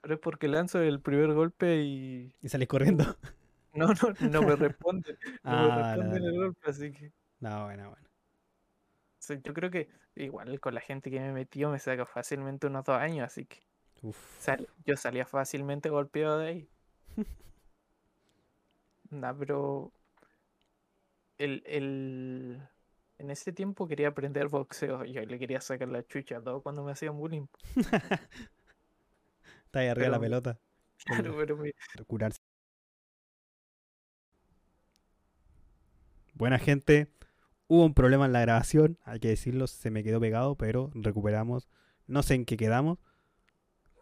pero es porque lanzo el primer golpe y
Y salís corriendo. *laughs*
no, no, no me responden. *laughs* No me
Ah, dale,
responden el golpe, así que
No, bueno, bueno.
sí, yo creo que igual con la gente que me metió me saca fácilmente unos dos años, así que sal- yo salía fácilmente golpeado de ahí. *laughs* Nah, pero el, el, en ese tiempo quería aprender boxeo. Yo le quería sacar la chucha a todo cuando me hacían bullying. *laughs*
Está ahí arriba de la
Pero-
pelota.
Claro, pero me-
Curarse. Buena gente. Hubo un problema en la grabación, hay que decirlo, se me quedó pegado, pero recuperamos. No sé en qué quedamos,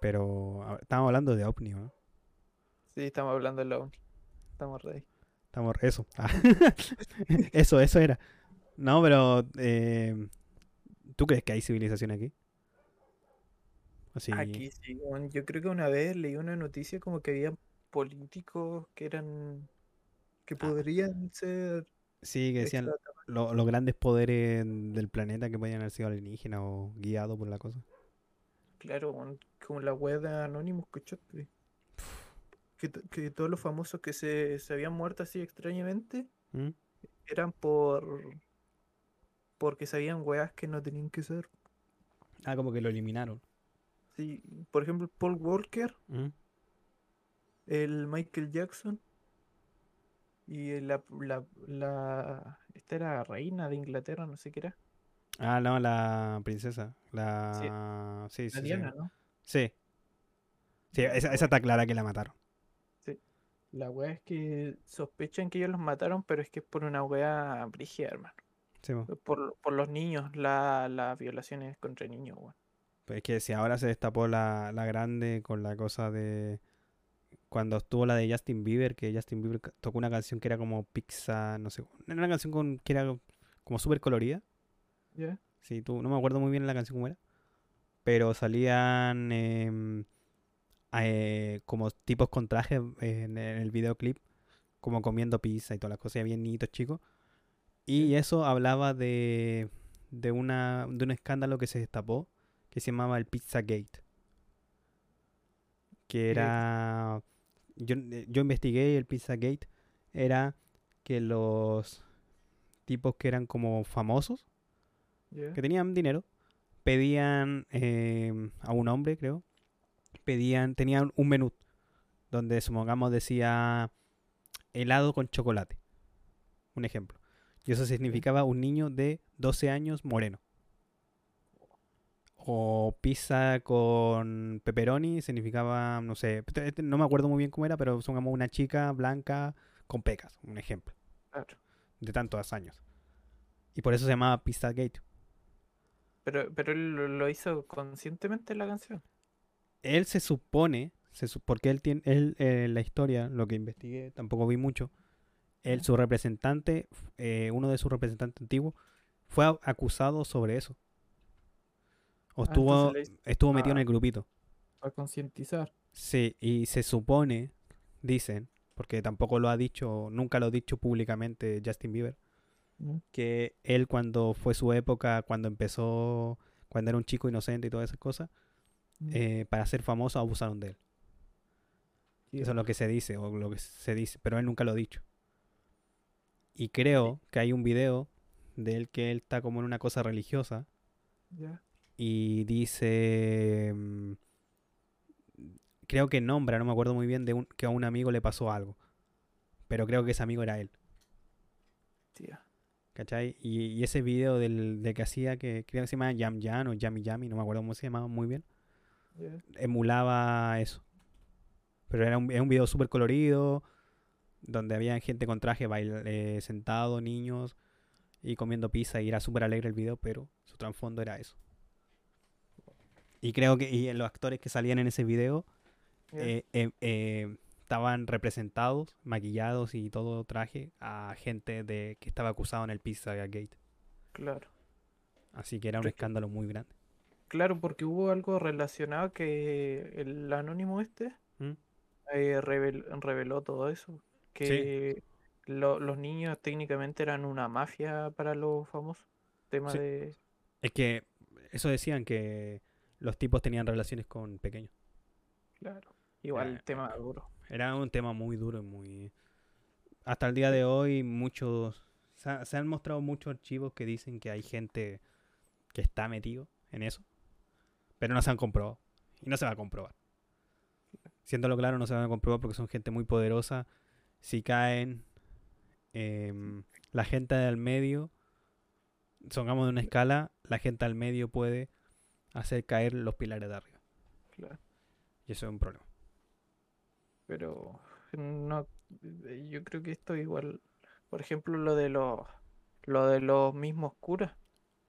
pero estamos hablando de OVNI, ¿no?
sí, estamos hablando de OVNI. Estamos ready.
Estamos, eso. Ah. *laughs* eso, eso era. No, pero eh, ¿tú crees que hay civilización aquí? Así,
Aquí sí, yo creo que una vez leí una noticia como que había políticos que eran que
Ah.
podrían ser
sí, que decían. Lo- los grandes poderes del planeta que podían haber sido alienígenas o guiados por la cosa.
Claro, como la web de Anonymous, ¿cachaste? Que, que todos los famosos que se, se habían muerto así extrañamente
¿Mm?
eran por porque sabían weas que no tenían que ser.
Ah, como que lo eliminaron.
Sí, por ejemplo, Paul Walker,
¿Mm?
el Michael Jackson y la, la, la esta era reina de Inglaterra, no sé qué era.
Ah, no, la princesa. La... Sí, sí,
La
sí.
Diana, ¿no?
Sí. Sí, esa, esa está clara que la mataron.
La wea es que sospechan que ellos los mataron, pero es que es por una wea brígida, hermano.
Sí, po.
Por, por los niños, la- las violaciones contra niños, weón.
Pues es que si ahora se destapó la, la grande con la cosa de... Cuando estuvo la de Justin Bieber, que Justin Bieber tocó una canción que era como pizza, no sé. Era una canción con, que era como súper colorida. Sí, tú, no me acuerdo muy bien la canción cómo era. Pero salían em, eh, como tipos con trajes en, el videoclip, como comiendo pizza y todas las cosas, había niñitos chicos. Y eso hablaba de, de, una, de un escándalo que se destapó, que se llamaba el Pizzagate. Que era... Yo, eh, yo investigué el Pizzagate era que los tipos que eran como famosos, que tenían dinero, pedían eh, a un hombre, creo, pedían, tenían un menú donde supongamos decía helado con chocolate, un ejemplo. Y eso significaba un niño de 12 años moreno. O pizza con pepperoni significaba, no sé, este- este no me acuerdo muy bien cómo era, pero supongamos una chica blanca con pecas, un ejemplo, de tantos años. Y por eso se llamaba Pizzagate.
Pero, pero él lo, hizo conscientemente en la canción.
él se supone, se porque él tiene, él, eh, la historia, lo que investigué, tampoco vi mucho, él, su representante, eh, uno de sus representantes antiguos, fue acusado sobre eso. O
Ah,
estuvo, metido en el grupito.
Para concientizar.
Sí, y se supone, dicen, porque tampoco lo ha dicho, nunca lo ha dicho públicamente Justin Bieber,
¿no?
que él cuando fue su época, cuando empezó, cuando era un chico inocente y todas esas cosas,
Mm.
eh, para ser famoso abusaron de él.
Sí,
Eso es lo que se dice, o lo que se dice, pero él nunca lo ha dicho. Y creo que hay un video de él que él está como en una cosa religiosa
ya.
Y dice, mm, creo que nombra, no me acuerdo muy bien, de un, que a un amigo le pasó algo. Pero creo que ese amigo era él,
Tía.
¿cachai? Y, y ese video del, de que hacía, que creo que se llama Yam Yam o Yami Yami, no me acuerdo cómo se llamaba muy bien, emulaba eso. Pero era un, era un video súper colorido, donde había gente con traje eh, sentado, niños, y comiendo pizza, y era súper alegre el video, pero su trasfondo era eso. Y creo que y los actores que salían en ese video eh, eh, eh, estaban representados, maquillados y todo traje a gente de que estaba acusado en el Pizza Gate.
Claro.
Así que era un escándalo muy grande.
Claro, porque hubo algo relacionado que el anónimo este
¿Mm?
eh, revel- reveló todo eso. Que lo- los niños técnicamente eran una mafia para los famosos. Tema
Sí.
de...
Es que eso decían que los tipos tenían relaciones con pequeños.
Claro. Igual
Eh,
tema duro.
Era un tema muy duro y muy... Hasta el día de hoy muchos... Se han mostrado muchos archivos que dicen que hay gente que está metido en eso, pero no se han comprobado. Y no se va a comprobar. Siéndolo claro, no se van a comprobar porque son gente muy poderosa. Si caen, em, la gente del medio, songamos de una escala, la gente al medio puede hacer caer los pilares de arriba.
Claro.
Y eso es un problema.
Pero no, yo creo que esto igual, por ejemplo, lo de los, lo de los mismos curas,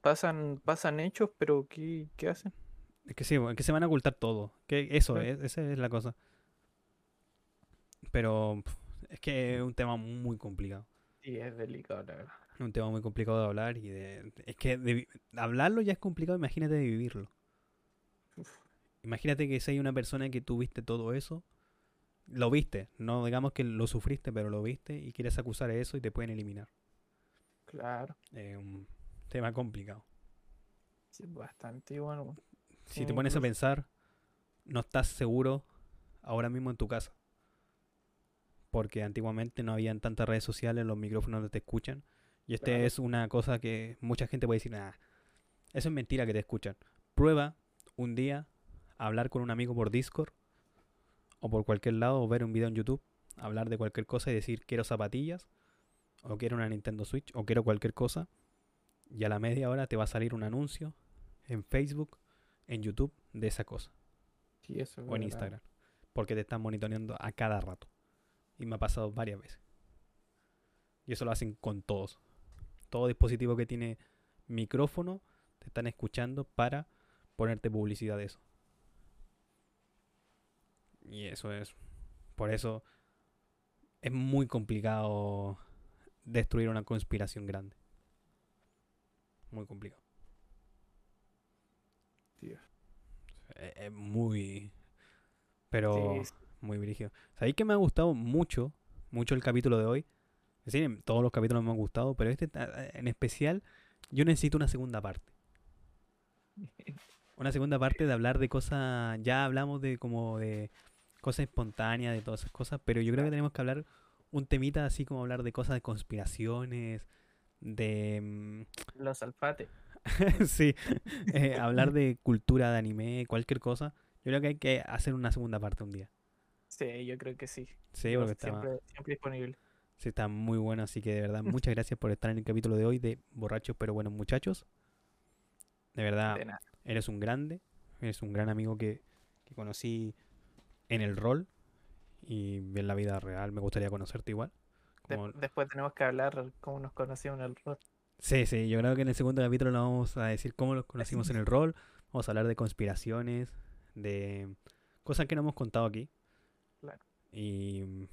pasan, pasan hechos, pero ¿qué, qué hacen?
Es que sí, es que se van a ocultar todo. Que eso,
Claro.
es, esa es la cosa. Pero es que es un tema muy complicado.
Sí, es delicado, la verdad.
Es un tema muy complicado de hablar y de... Es que de hablarlo ya es complicado, imagínate de vivirlo.
Uf.
Imagínate que si hay una persona que tú viste todo eso, lo viste, no digamos que lo sufriste, pero lo viste y quieres acusar eso y te pueden eliminar.
Claro,
Es un tema complicado.
sí, bastante bueno.
Si
Sí,
te pones a pensar, no estás seguro ahora mismo en tu casa. Porque antiguamente no habían tantas redes sociales, los micrófonos no te escuchan. Y este
Claro.
es una cosa que mucha gente puede decir, ah, eso es mentira que te escuchan. Prueba un día hablar con un amigo por Discord o por cualquier lado o ver un video en YouTube, hablar de cualquier cosa y decir quiero zapatillas o quiero una Nintendo Switch o quiero cualquier cosa. Y a la media hora te va a salir un anuncio en Facebook, en YouTube de esa cosa
Sí, eso es
o en. Instagram. Porque te están monitoreando a cada rato. Y me ha pasado varias veces. Y eso lo hacen con todos. Todo dispositivo que tiene micrófono te están escuchando para ponerte publicidad de eso. Y eso es. Por eso es muy complicado destruir una conspiración grande. Muy complicado.
Sí,
Es, es muy. Pero
sí,
muy brígido. ¿Sabéis que me ha gustado mucho? Mucho el capítulo de hoy. Es decir, todos los capítulos me han gustado, pero este en especial, yo necesito una segunda parte. *laughs* Una segunda parte de hablar de cosas. Ya hablamos de como de cosas espontáneas, de todas esas cosas, pero yo creo que tenemos que hablar un temita así como hablar de cosas de conspiraciones, de. mm,
Los alfates. *laughs*
sí, eh, hablar de cultura de anime, cualquier cosa. Yo creo que hay que hacer una segunda parte un día.
Sí, yo creo que sí.
Sí, porque está,
siempre, siempre disponible.
sí, está muy bueno, así que de verdad, muchas gracias por estar en el capítulo de hoy de Borrachos pero buenos muchachos. De verdad,
De nada.
Eres un grande, eres un gran amigo que, que conocí en el rol y en la vida real. Me gustaría conocerte igual.
De- después tenemos que hablar cómo nos conocimos en el rol.
Sí, sí, yo creo que en el segundo capítulo nos vamos a decir cómo los conocimos en el rol. Vamos a hablar de conspiraciones, de cosas que no hemos contado aquí.
Claro.
Y,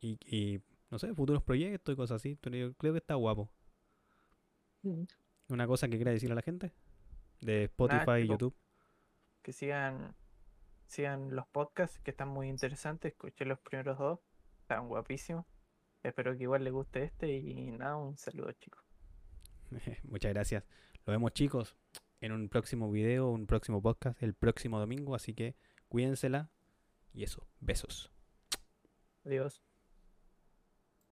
y, y, no sé, futuros proyectos y cosas así. Yo creo que está guapo. Una cosa que quiera decir a la gente de Spotify y. YouTube.
Que sigan, sigan los podcasts que están muy interesantes. Escuché los primeros dos. Están guapísimos. Espero que igual les guste este. Y nada, un saludo chicos. *laughs*
Muchas gracias. Nos vemos chicos en un próximo video, un próximo podcast, el próximo domingo. Así que cuídensela. Y eso, besos.
Adiós.